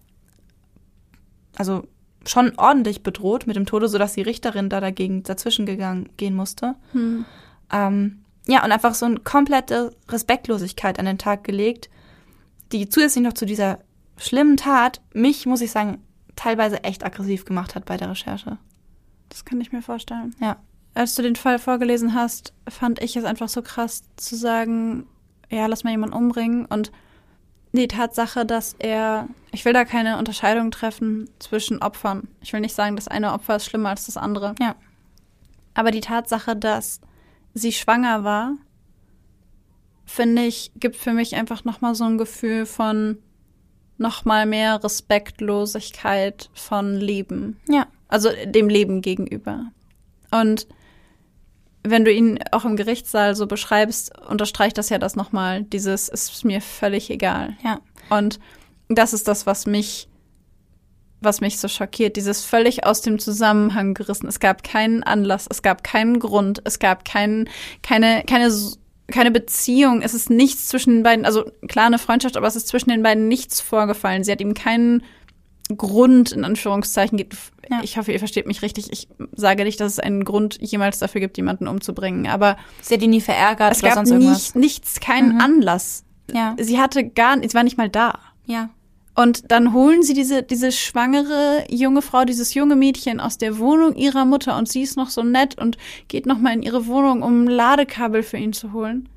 also schon ordentlich bedroht mit dem Tode, sodass die Richterin da dagegen dazwischen gegangen gehen musste. Hm. Ähm, ja, und einfach so eine komplette Respektlosigkeit an den Tag gelegt, die zusätzlich noch zu dieser schlimmen Tat mich, muss ich sagen, teilweise echt aggressiv gemacht hat bei der Recherche. Das kann ich mir vorstellen. Ja als du den Fall vorgelesen hast, fand ich es einfach so krass zu sagen, ja, lass mal jemanden umbringen und die Tatsache, dass er, ich will da keine Unterscheidung treffen zwischen Opfern. Ich will nicht sagen, das eine Opfer ist schlimmer als das andere. Ja. Aber die Tatsache, dass sie schwanger war, finde ich, gibt für mich einfach nochmal so ein Gefühl von nochmal mehr Respektlosigkeit von Leben. Ja. Also dem Leben gegenüber. Und wenn du ihn auch im Gerichtssaal so beschreibst, unterstreicht das ja das nochmal. Dieses ist mir völlig egal. Ja. Und das ist das, was mich, was mich so schockiert. Dieses völlig aus dem Zusammenhang gerissen. Es gab keinen Anlass, es gab keinen Grund, es gab keinen, keine, keine, keine Beziehung. Es ist nichts zwischen den beiden, also klar eine Freundschaft, aber es ist zwischen den beiden nichts vorgefallen. Sie hat ihm keinen Grund in Anführungszeichen gibt. Ja. Ich hoffe, ihr versteht mich richtig. Ich sage nicht, dass es einen Grund jemals dafür gibt, jemanden umzubringen. Aber sie hat ihn nie verärgert es gab nicht, nichts, keinen mhm. Anlass. Ja. Sie hatte gar, sie war nicht mal da. Ja. Und dann holen sie diese, diese schwangere junge Frau, dieses junge Mädchen aus der Wohnung ihrer Mutter und sie ist noch so nett und geht noch mal in ihre Wohnung, um ein Ladekabel für ihn zu holen.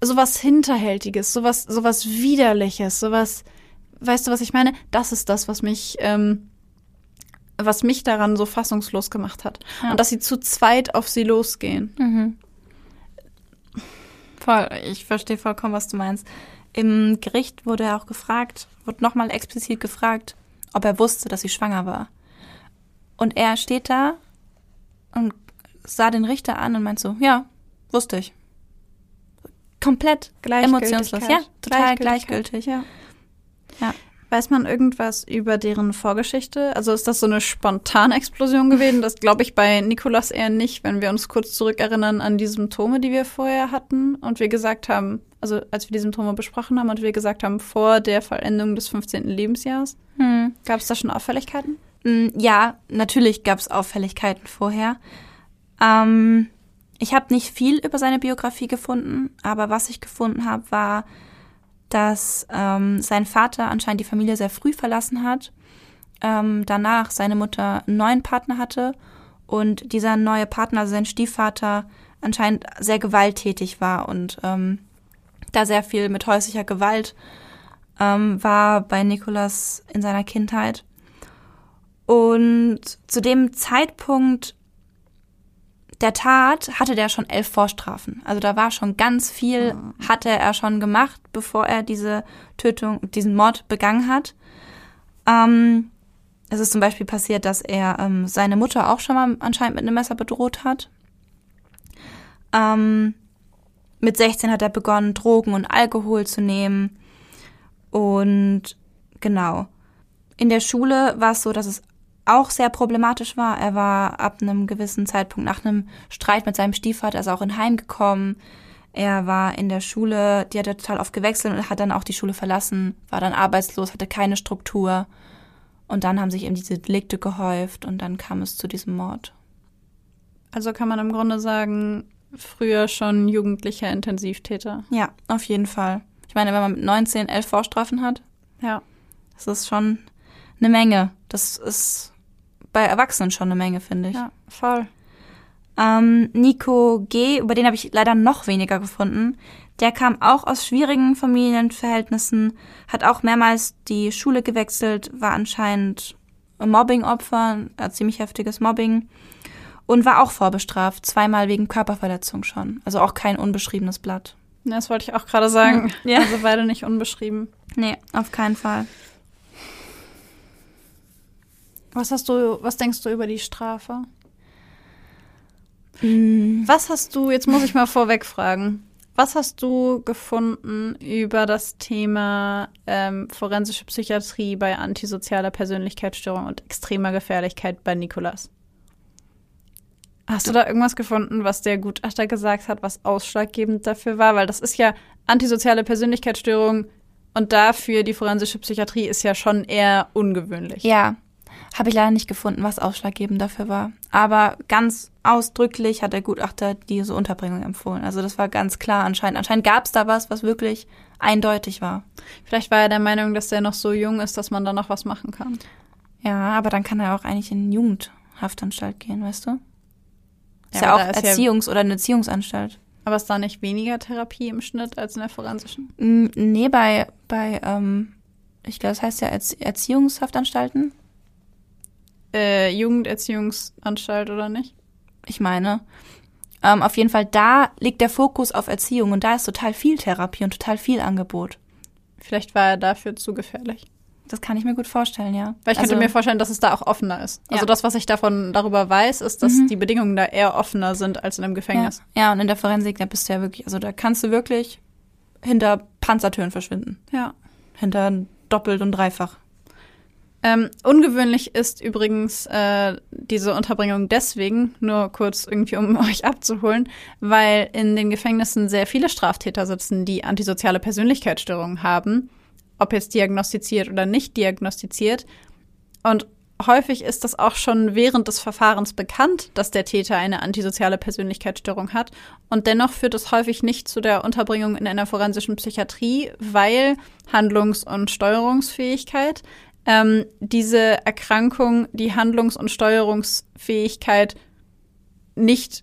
Sowas Hinterhältiges, sowas, sowas Widerliches, sowas, weißt du, was ich meine? Das ist das, was mich, ähm, was mich daran so fassungslos gemacht hat. Ja. Und dass sie zu zweit auf sie losgehen. Mhm. Voll, ich verstehe vollkommen, was du meinst. Im Gericht wurde er auch gefragt, wurde nochmal explizit gefragt, ob er wusste, dass sie schwanger war. Und er steht da und sah den Richter an und meint so, ja, wusste ich. Komplett emotionslos, ja, total gleichgültig. Ja. Ja. Weiß man irgendwas über deren Vorgeschichte? Also ist das so eine spontane Explosion gewesen? Das glaube ich bei Nikolas eher nicht, wenn wir uns kurz zurückerinnern an die Symptome, die wir vorher hatten und wir gesagt haben, also als wir die Symptome besprochen haben und wir gesagt haben, vor der Vollendung des 15. Lebensjahres. Hm. Gab es da schon Auffälligkeiten? Hm, ja, natürlich gab es Auffälligkeiten vorher. Ähm, ich habe nicht viel über seine Biografie gefunden, aber was ich gefunden habe, war dass ähm, sein Vater anscheinend die Familie sehr früh verlassen hat, ähm, danach seine Mutter einen neuen Partner hatte und dieser neue Partner, also sein Stiefvater, anscheinend sehr gewalttätig war und ähm, da sehr viel mit häuslicher Gewalt ähm, war bei Nikolas in seiner Kindheit. Und zu dem Zeitpunkt der Tat hatte der schon elf Vorstrafen. Also da war schon ganz viel, mhm. hatte er schon gemacht, bevor er diese Tötung, diesen Mord begangen hat. Ähm, es ist zum Beispiel passiert, dass er ähm, seine Mutter auch schon mal anscheinend mit einem Messer bedroht hat. Ähm, mit 16 hat er begonnen, Drogen und Alkohol zu nehmen. Und genau. In der Schule war es so, dass es auch sehr problematisch war. Er war ab einem gewissen Zeitpunkt nach einem Streit mit seinem Stiefvater ist auch in Heim gekommen. Er war in der Schule, die hat er total oft gewechselt und hat dann auch die Schule verlassen, war dann arbeitslos, hatte keine Struktur. Und dann haben sich eben diese Delikte gehäuft und dann kam es zu diesem Mord. Also kann man im Grunde sagen, früher schon jugendlicher Intensivtäter. Ja, auf jeden Fall. Ich meine, wenn man mit 19 elf Vorstrafen hat, Ja. das ist schon eine Menge. Das ist bei Erwachsenen schon eine Menge, finde ich. Ja, voll. Ähm, Nico G., über den habe ich leider noch weniger gefunden. Der kam auch aus schwierigen Familienverhältnissen, hat auch mehrmals die Schule gewechselt, war anscheinend Mobbingopfer, äh, ziemlich heftiges Mobbing und war auch vorbestraft, zweimal wegen Körperverletzung schon. Also auch kein unbeschriebenes Blatt. Ja, Das wollte ich auch gerade sagen. Ja. Also beide nicht unbeschrieben. Nee, auf keinen Fall. Was hast du, was denkst du über die Strafe? Mm, Was hast du, jetzt muss ich mal vorweg fragen, was hast du gefunden über das Thema ähm, forensische Psychiatrie bei antisozialer Persönlichkeitsstörung und extremer Gefährlichkeit bei Nikolas? Hast du da irgendwas gefunden, was der Gutachter gesagt hat, was ausschlaggebend dafür war? Weil das ist ja antisoziale Persönlichkeitsstörung und dafür die forensische Psychiatrie ist ja schon eher ungewöhnlich. Ja, habe ich leider nicht gefunden, was ausschlaggebend dafür war. Aber ganz ausdrücklich hat der Gutachter diese Unterbringung empfohlen. Also das war ganz klar anscheinend. Anscheinend gab es da was, was wirklich eindeutig war. Vielleicht war er der Meinung, dass der noch so jung ist, dass man da noch was machen kann. Ja, aber dann kann er auch eigentlich in Jugendhaftanstalt gehen, weißt du? Ist Ja, ja, auch ist ja- Erziehungs- oder eine Erziehungsanstalt. Aber ist da nicht weniger Therapie im Schnitt als in der forensischen? Mm, Nee, bei, bei ähm, ich glaube, das heißt ja Erzie Erziehungshaftanstalten. Äh, Jugenderziehungsanstalt oder nicht? Ich meine. Ähm, auf jeden Fall, da liegt der Fokus auf Erziehung und da ist total viel Therapie und total viel Angebot. Vielleicht war er dafür zu gefährlich. Das kann ich mir gut vorstellen, ja. Weil ich also, könnte mir vorstellen, dass es da auch offener ist. Also Ja. das, was ich davon darüber weiß, ist, dass Mhm. die Bedingungen da eher offener sind als in einem ja, Gefängnis. ja, und in der Forensik, da bist du ja wirklich, also da kannst du wirklich hinter Panzertüren verschwinden. Ja. Hinter doppelt und dreifach. Ähm, ungewöhnlich ist übrigens äh, diese Unterbringung deswegen, nur kurz irgendwie, um euch abzuholen, weil in den Gefängnissen sehr viele Straftäter sitzen, die antisoziale Persönlichkeitsstörungen haben, ob jetzt diagnostiziert oder nicht diagnostiziert. Und häufig ist das auch schon während des Verfahrens bekannt, dass der Täter eine antisoziale Persönlichkeitsstörung hat. Und dennoch führt es häufig nicht zu der Unterbringung in einer forensischen Psychiatrie, weil Handlungs- und Steuerungsfähigkeit ähm, diese Erkrankung die Handlungs- und Steuerungsfähigkeit nicht,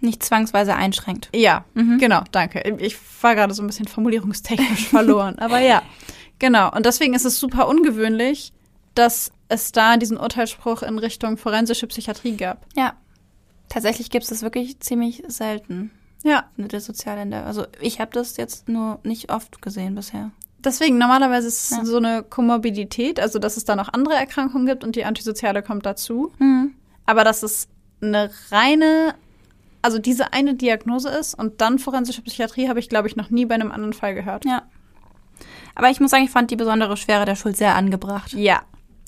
Nicht zwangsweise einschränkt. ja, Mhm. genau, danke. Ich war gerade so ein bisschen formulierungstechnisch verloren, aber ja, genau. Und deswegen ist es super ungewöhnlich, dass es da diesen Urteilsspruch in Richtung forensische Psychiatrie gab. Ja. Tatsächlich gibt es das wirklich ziemlich selten Ja, mit der Sozialländer. Also ich habe das jetzt nur nicht oft gesehen bisher. Deswegen normalerweise ist es Ja. so eine Komorbidität, also dass es da noch andere Erkrankungen gibt und die antisoziale kommt dazu. Mhm. Aber dass es eine reine, also diese eine Diagnose ist und dann forensische Psychiatrie, habe ich, glaube ich, noch nie bei einem anderen Fall gehört. Ja. Aber ich muss sagen, ich fand die besondere Schwere der Schuld sehr angebracht. Ja,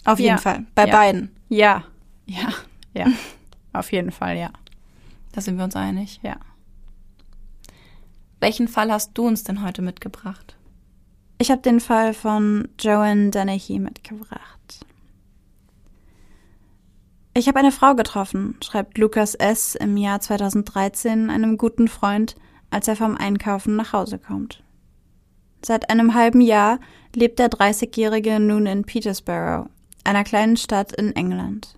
Auf jeden Ja. Fall. Bei Ja. beiden. ja, ja, ja. Auf jeden Fall, ja. Da sind wir uns einig. Ja. Welchen Fall hast du uns denn heute mitgebracht? Ich habe den Fall von Joanne Dennehy mitgebracht. Ich habe eine Frau getroffen, schreibt Lukas S. im Jahr 2013 einem guten Freund, als er vom Einkaufen nach Hause kommt. Seit einem halben Jahr lebt der 30-Jährige nun in Petersborough, einer kleinen Stadt in England.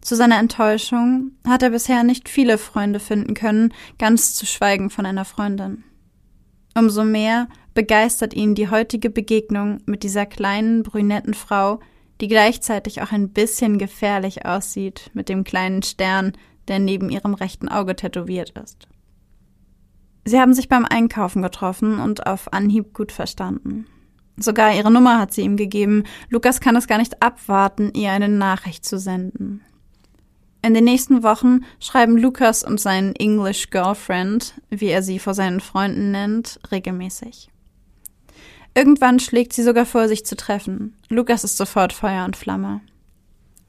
Zu seiner Enttäuschung hat er bisher nicht viele Freunde finden können, ganz zu schweigen von einer Freundin. Umso mehr begeistert ihn die heutige Begegnung mit dieser kleinen brünetten Frau, die gleichzeitig auch ein bisschen gefährlich aussieht mit dem kleinen Stern, der neben ihrem rechten Auge tätowiert ist. Sie haben sich beim Einkaufen getroffen und auf Anhieb gut verstanden. Sogar ihre Nummer hat sie ihm gegeben. Lukas kann es gar nicht abwarten, ihr eine Nachricht zu senden. In den nächsten Wochen schreiben Lukas und sein English Girlfriend, wie er sie vor seinen Freunden nennt, regelmäßig. Irgendwann schlägt sie sogar vor, sich zu treffen. Lukas ist sofort Feuer und Flamme.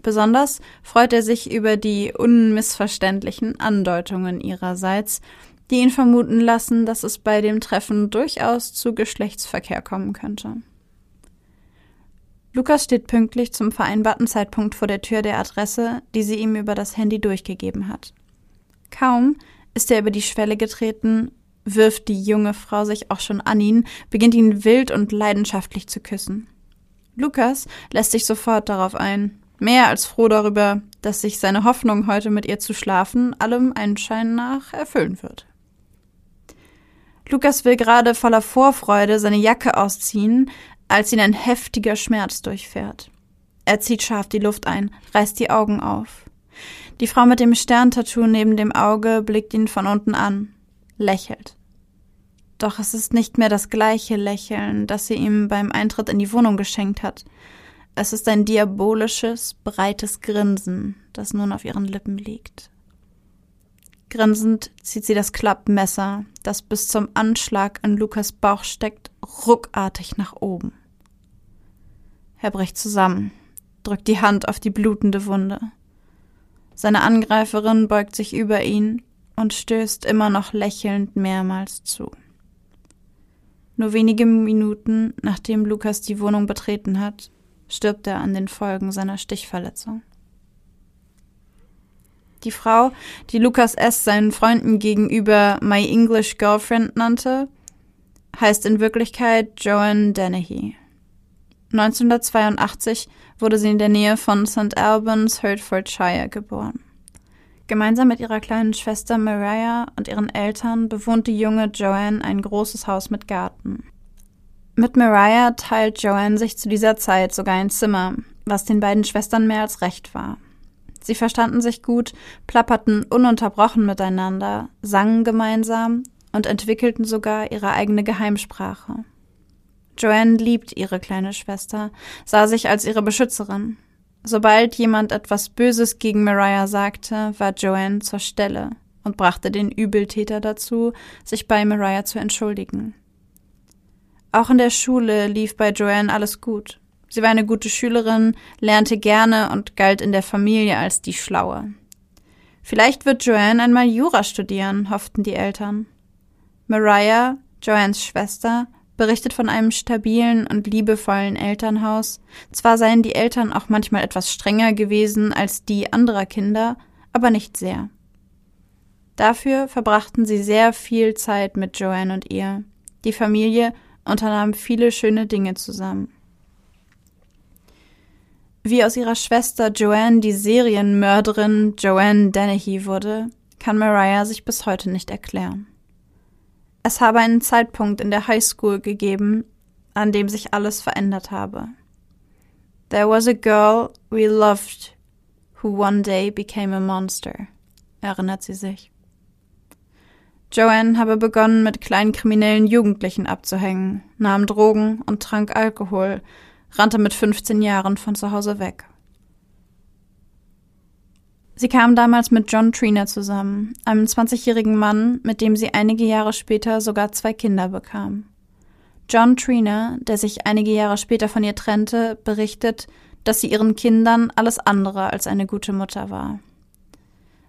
Besonders freut er sich über die unmissverständlichen Andeutungen ihrerseits, die ihn vermuten lassen, dass es bei dem Treffen durchaus zu Geschlechtsverkehr kommen könnte. Lukas steht pünktlich zum vereinbarten Zeitpunkt vor der Tür der Adresse, die sie ihm über das Handy durchgegeben hat. Kaum ist er über die Schwelle getreten, wirft die junge Frau sich auch schon an ihn, beginnt ihn wild und leidenschaftlich zu küssen. Lukas lässt sich sofort darauf ein, mehr als froh darüber, dass sich seine Hoffnung, heute mit ihr zu schlafen, allem Einschein nach erfüllen wird. Lukas will gerade voller Vorfreude seine Jacke ausziehen, als ihn ein heftiger Schmerz durchfährt. Er zieht scharf die Luft ein, reißt die Augen auf. Die Frau mit dem Sterntattoo neben dem Auge blickt ihn von unten an, lächelt. Doch es ist nicht mehr das gleiche Lächeln, das sie ihm beim Eintritt in die Wohnung geschenkt hat. Es ist ein diabolisches, breites Grinsen, das nun auf ihren Lippen liegt. Grinsend zieht sie das Klappmesser, das bis zum Anschlag an Lukas Bauch steckt, ruckartig nach oben. Er bricht zusammen, drückt die Hand auf die blutende Wunde. Seine Angreiferin beugt sich über ihn und stößt immer noch lächelnd mehrmals zu. Nur wenige Minuten nachdem Lukas die Wohnung betreten hat, stirbt er an den Folgen seiner Stichverletzung. Die Frau, die Lukas S. seinen Freunden gegenüber My English Girlfriend nannte, heißt in Wirklichkeit Joan Dennehy. 1982 wurde sie in der Nähe von St. Albans, Hertfordshire geboren. Gemeinsam mit ihrer kleinen Schwester Mariah und ihren Eltern bewohnt die junge Joanne ein großes Haus mit Garten. Mit Mariah teilt Joanne sich zu dieser Zeit sogar ein Zimmer, was den beiden Schwestern mehr als recht war. Sie verstanden sich gut, plapperten ununterbrochen miteinander, sangen gemeinsam und entwickelten sogar ihre eigene Geheimsprache. Joanne liebt ihre kleine Schwester, sah sich als ihre Beschützerin. Sobald jemand etwas Böses gegen Mariah sagte, war Joanne zur Stelle und brachte den Übeltäter dazu, sich bei Mariah zu entschuldigen. Auch in der Schule lief bei Joanne alles gut. Sie war eine gute Schülerin, lernte gerne und galt in der Familie als die Schlaue. Vielleicht wird Joanne einmal Jura studieren, hofften die Eltern. Mariah, Joannes Schwester, berichtet von einem stabilen und liebevollen Elternhaus. Zwar seien die Eltern auch manchmal etwas strenger gewesen als die anderer Kinder, aber nicht sehr. Dafür verbrachten sie sehr viel Zeit mit Joanne und ihr. Die Familie unternahm viele schöne Dinge zusammen. Wie aus ihrer Schwester Joanne die Serienmörderin Joanne Dennehy wurde, kann Mariah sich bis heute nicht erklären. Es habe einen Zeitpunkt in der High School gegeben, an dem sich alles verändert habe. There was a girl we loved who one day became a monster, erinnert sie sich. Joanne habe begonnen, mit kleinen kriminellen Jugendlichen abzuhängen, nahm Drogen und trank Alkohol, rannte mit 15 Jahren von zu Hause weg. Sie kam damals mit John Trina zusammen, einem 20-jährigen Mann, mit dem sie einige Jahre später sogar zwei Kinder bekam. John Trina, der sich einige Jahre später von ihr trennte, berichtet, dass sie ihren Kindern alles andere als eine gute Mutter war.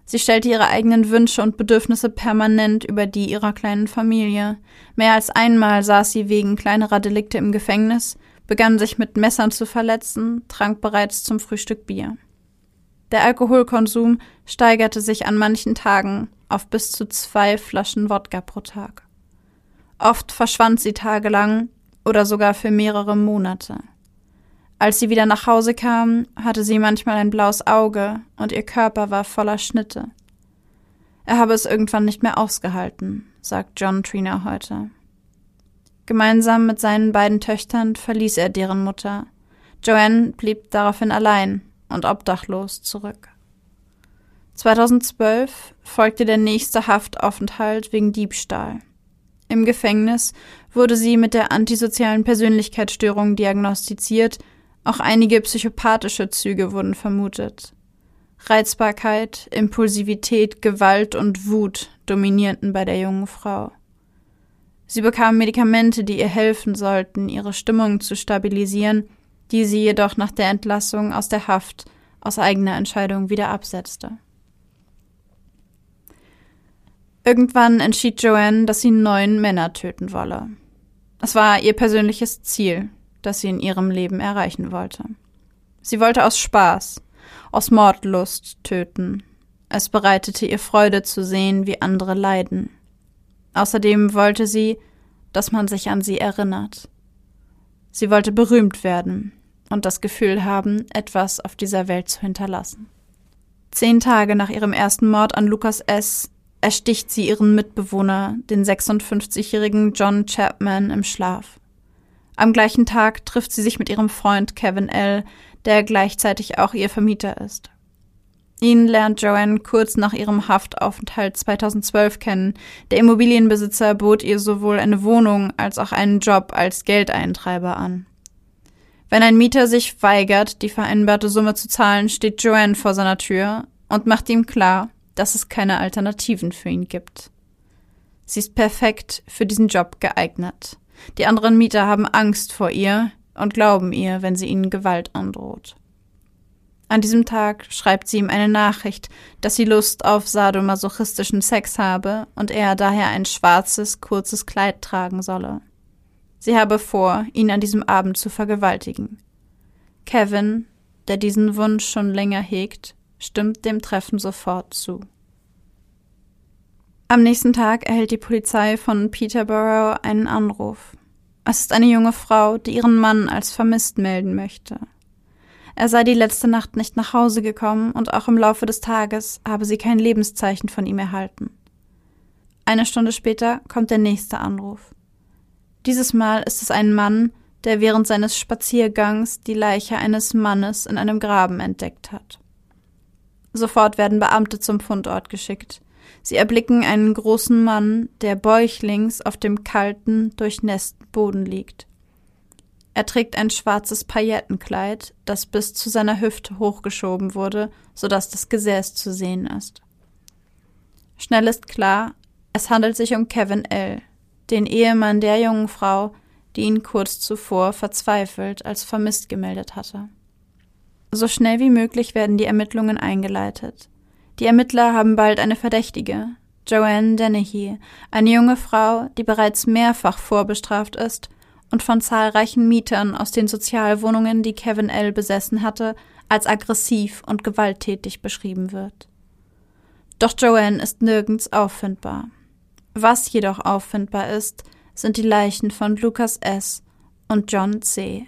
Sie stellte ihre eigenen Wünsche und Bedürfnisse permanent über die ihrer kleinen Familie. Mehr als einmal saß sie wegen kleinerer Delikte im Gefängnis begann sich mit Messern zu verletzen, trank bereits zum Frühstück Bier. Der Alkoholkonsum steigerte sich an manchen Tagen auf bis zu zwei Flaschen Wodka pro Tag. Oft verschwand sie tagelang oder sogar für mehrere Monate. Als sie wieder nach Hause kam, hatte sie manchmal ein blaues Auge und ihr Körper war voller Schnitte. Er habe es irgendwann nicht mehr ausgehalten, sagt John Trina heute. Gemeinsam mit seinen beiden Töchtern verließ er deren Mutter. Joanne blieb daraufhin allein und obdachlos zurück. 2012 folgte der nächste Haftaufenthalt wegen Diebstahl. Im Gefängnis wurde sie mit der antisozialen Persönlichkeitsstörung diagnostiziert, auch einige psychopathische Züge wurden vermutet. Reizbarkeit, Impulsivität, Gewalt und Wut dominierten bei der jungen Frau. Sie bekam Medikamente, die ihr helfen sollten, ihre Stimmung zu stabilisieren, die sie jedoch nach der Entlassung aus der Haft aus eigener Entscheidung wieder absetzte. Irgendwann entschied Joanne, dass sie neun Männer töten wolle. Es war ihr persönliches Ziel, das sie in ihrem Leben erreichen wollte. Sie wollte aus Spaß, aus Mordlust töten. Es bereitete ihr Freude zu sehen, wie andere leiden. Außerdem wollte sie, dass man sich an sie erinnert. Sie wollte berühmt werden und das Gefühl haben, etwas auf dieser Welt zu hinterlassen. Zehn Tage nach ihrem ersten Mord an Lukas S. ersticht sie ihren Mitbewohner, den 56-jährigen John Chapman, im Schlaf. Am gleichen Tag trifft sie sich mit ihrem Freund Kevin L., der gleichzeitig auch ihr Vermieter ist. Ihn lernt Joanne kurz nach ihrem Haftaufenthalt 2012 kennen. Der Immobilienbesitzer bot ihr sowohl eine Wohnung als auch einen Job als Geldeintreiber an. Wenn ein Mieter sich weigert, die vereinbarte Summe zu zahlen, steht Joanne vor seiner Tür und macht ihm klar, dass es keine Alternativen für ihn gibt. Sie ist perfekt für diesen Job geeignet. Die anderen Mieter haben Angst vor ihr und glauben ihr, wenn sie ihnen Gewalt androht. An diesem Tag schreibt sie ihm eine Nachricht, dass sie Lust auf sadomasochistischen Sex habe und er daher ein schwarzes, kurzes Kleid tragen solle. Sie habe vor, ihn an diesem Abend zu vergewaltigen. Kevin, der diesen Wunsch schon länger hegt, stimmt dem Treffen sofort zu. Am nächsten Tag erhält die Polizei von Peterborough einen Anruf. Es ist eine junge Frau, die ihren Mann als vermisst melden möchte. Er sei die letzte Nacht nicht nach Hause gekommen und auch im Laufe des Tages habe sie kein Lebenszeichen von ihm erhalten. Eine Stunde später kommt der nächste Anruf. Dieses Mal ist es ein Mann, der während seines Spaziergangs die Leiche eines Mannes in einem Graben entdeckt hat. Sofort werden Beamte zum Fundort geschickt. Sie erblicken einen großen Mann, der bäuchlings auf dem kalten, durchnässten Boden liegt. Er trägt ein schwarzes Paillettenkleid, das bis zu seiner Hüfte hochgeschoben wurde, so dass das Gesäß zu sehen ist. Schnell ist klar, es handelt sich um Kevin L., den Ehemann der jungen Frau, die ihn kurz zuvor verzweifelt als vermisst gemeldet hatte. So schnell wie möglich werden die Ermittlungen eingeleitet. Die Ermittler haben bald eine Verdächtige, Joanne Dennehy, eine junge Frau, die bereits mehrfach vorbestraft ist und von zahlreichen Mietern aus den Sozialwohnungen, die Kevin L. besessen hatte, als aggressiv und gewalttätig beschrieben wird. Doch Joanne ist nirgends auffindbar. Was jedoch auffindbar ist, sind die Leichen von Lucas S. und John C.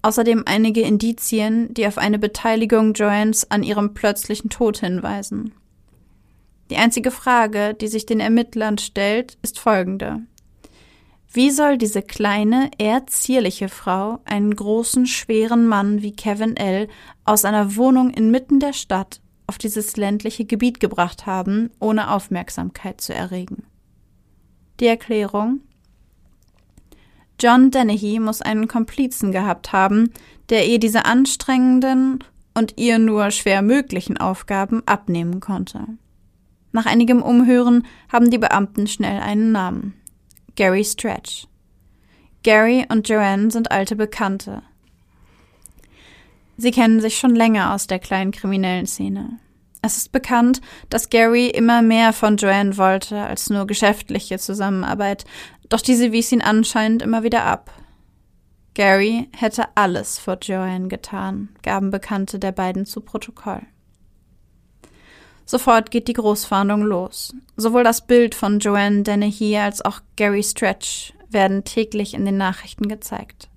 Außerdem einige Indizien, die auf eine Beteiligung Joannes an ihrem plötzlichen Tod hinweisen. Die einzige Frage, die sich den Ermittlern stellt, ist folgende. Wie soll diese kleine, eher zierliche Frau einen großen, schweren Mann wie Kevin L. aus einer Wohnung inmitten der Stadt auf dieses ländliche Gebiet gebracht haben, ohne Aufmerksamkeit zu erregen? Die Erklärung John Dennehy muss einen Komplizen gehabt haben, der ihr diese anstrengenden und ihr nur schwer möglichen Aufgaben abnehmen konnte. Nach einigem Umhören haben die Beamten schnell einen Namen. Gary Stretch. Gary und Joanne sind alte Bekannte. Sie kennen sich schon länger aus der kleinen kriminellen Szene. Es ist bekannt, dass Gary immer mehr von Joanne wollte als nur geschäftliche Zusammenarbeit, doch diese wies ihn anscheinend immer wieder ab. Gary hätte alles vor Joanne getan, gaben Bekannte der beiden zu Protokoll. Sofort geht die Großfahndung los. Sowohl das Bild von Joanne Dennehy als auch Gary Stretch werden täglich in den Nachrichten gezeigt.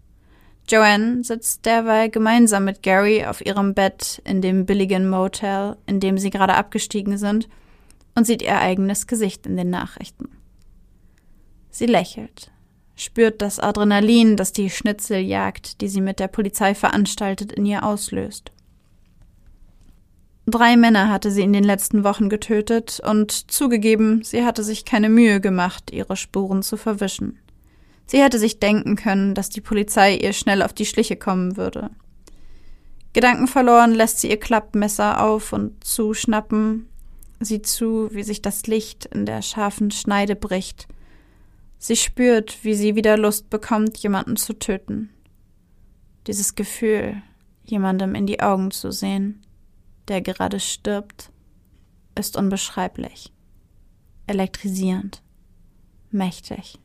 Joanne sitzt derweil gemeinsam mit Gary auf ihrem Bett in dem billigen Motel, in dem sie gerade abgestiegen sind, und sieht ihr eigenes Gesicht in den Nachrichten. Sie lächelt, spürt das Adrenalin, das die Schnitzeljagd, die sie mit der Polizei veranstaltet, in ihr auslöst. Drei Männer hatte sie in den letzten Wochen getötet und zugegeben, sie hatte sich keine Mühe gemacht, ihre Spuren zu verwischen. Sie hätte sich denken können, dass die Polizei ihr schnell auf die Schliche kommen würde. Gedankenverloren lässt sie ihr Klappmesser auf und zuschnappen, sieht zu, wie sich das Licht in der scharfen Schneide bricht. Sie spürt, wie sie wieder Lust bekommt, jemanden zu töten. Dieses Gefühl, jemandem in die Augen zu sehen der gerade stirbt, ist unbeschreiblich, elektrisierend, mächtig.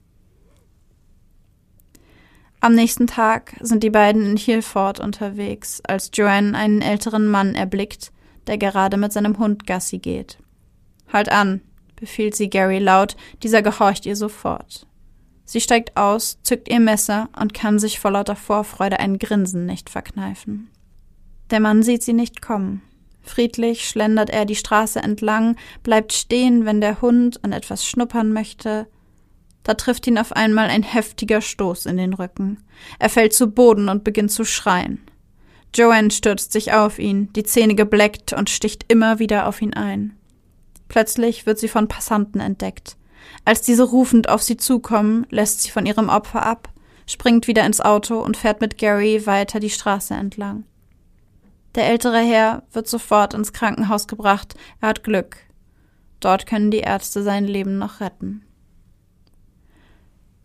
Am nächsten Tag sind die beiden in Hilford unterwegs, als Joanne einen älteren Mann erblickt, der gerade mit seinem Hund Gassi geht. Halt an, befiehlt sie Gary laut, dieser gehorcht ihr sofort. Sie steigt aus, zückt ihr Messer und kann sich vor lauter Vorfreude ein Grinsen nicht verkneifen. Der Mann sieht sie nicht kommen. Friedlich schlendert er die Straße entlang, bleibt stehen, wenn der Hund an etwas schnuppern möchte. Da trifft ihn auf einmal ein heftiger Stoß in den Rücken. Er fällt zu Boden und beginnt zu schreien. Joanne stürzt sich auf ihn, die Zähne gebleckt und sticht immer wieder auf ihn ein. Plötzlich wird sie von Passanten entdeckt. Als diese rufend auf sie zukommen, lässt sie von ihrem Opfer ab, springt wieder ins Auto und fährt mit Gary weiter die Straße entlang. Der ältere Herr wird sofort ins Krankenhaus gebracht. Er hat Glück. Dort können die Ärzte sein Leben noch retten.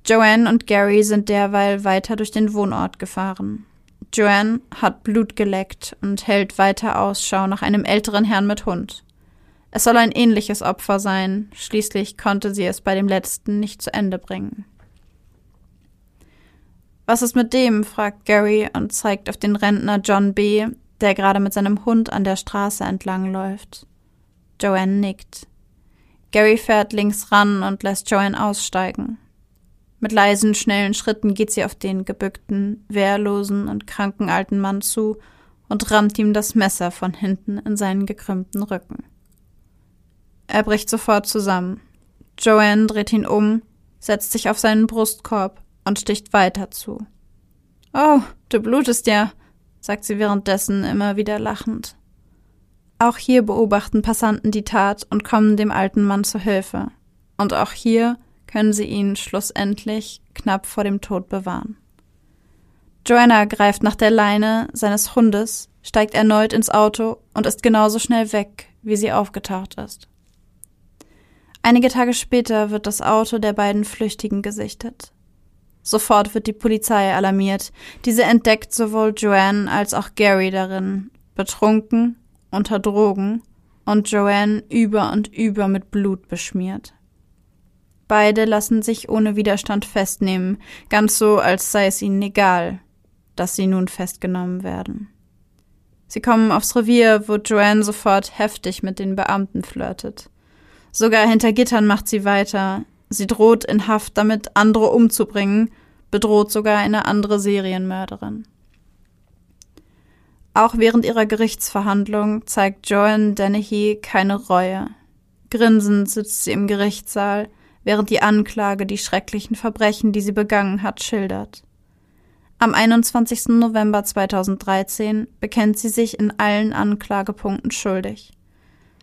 Joanne und Gary sind derweil weiter durch den Wohnort gefahren. Joanne hat Blut geleckt und hält weiter Ausschau nach einem älteren Herrn mit Hund. Es soll ein ähnliches Opfer sein, schließlich konnte sie es bei dem letzten nicht zu Ende bringen. Was ist mit dem? fragt Gary und zeigt auf den Rentner John B., der gerade mit seinem Hund an der Straße entlang läuft. Joanne nickt. Gary fährt links ran und lässt Joanne aussteigen. Mit leisen, schnellen Schritten geht sie auf den gebückten, wehrlosen und kranken alten Mann zu und rammt ihm das Messer von hinten in seinen gekrümmten Rücken. Er bricht sofort zusammen. Joanne dreht ihn um, setzt sich auf seinen Brustkorb und sticht weiter zu. Oh, du blutest ja, sagt sie währenddessen immer wieder lachend. Auch hier beobachten Passanten die Tat und kommen dem alten Mann zu Hilfe. Und auch hier können sie ihn schlussendlich knapp vor dem Tod bewahren. Joanna greift nach der Leine seines Hundes, steigt erneut ins Auto und ist genauso schnell weg, wie sie aufgetaucht ist. Einige Tage später wird das Auto der beiden Flüchtigen gesichtet. Sofort wird die Polizei alarmiert. Diese entdeckt sowohl Joanne als auch Gary darin, betrunken, unter Drogen und Joanne über und über mit Blut beschmiert. Beide lassen sich ohne Widerstand festnehmen, ganz so, als sei es ihnen egal, dass sie nun festgenommen werden. Sie kommen aufs Revier, wo Joanne sofort heftig mit den Beamten flirtet. Sogar hinter Gittern macht sie weiter, Sie droht in Haft damit, andere umzubringen, bedroht sogar eine andere Serienmörderin. Auch während ihrer Gerichtsverhandlung zeigt Joanne Dennehy keine Reue. Grinsend sitzt sie im Gerichtssaal, während die Anklage die schrecklichen Verbrechen, die sie begangen hat, schildert. Am 21. November 2013 bekennt sie sich in allen Anklagepunkten schuldig.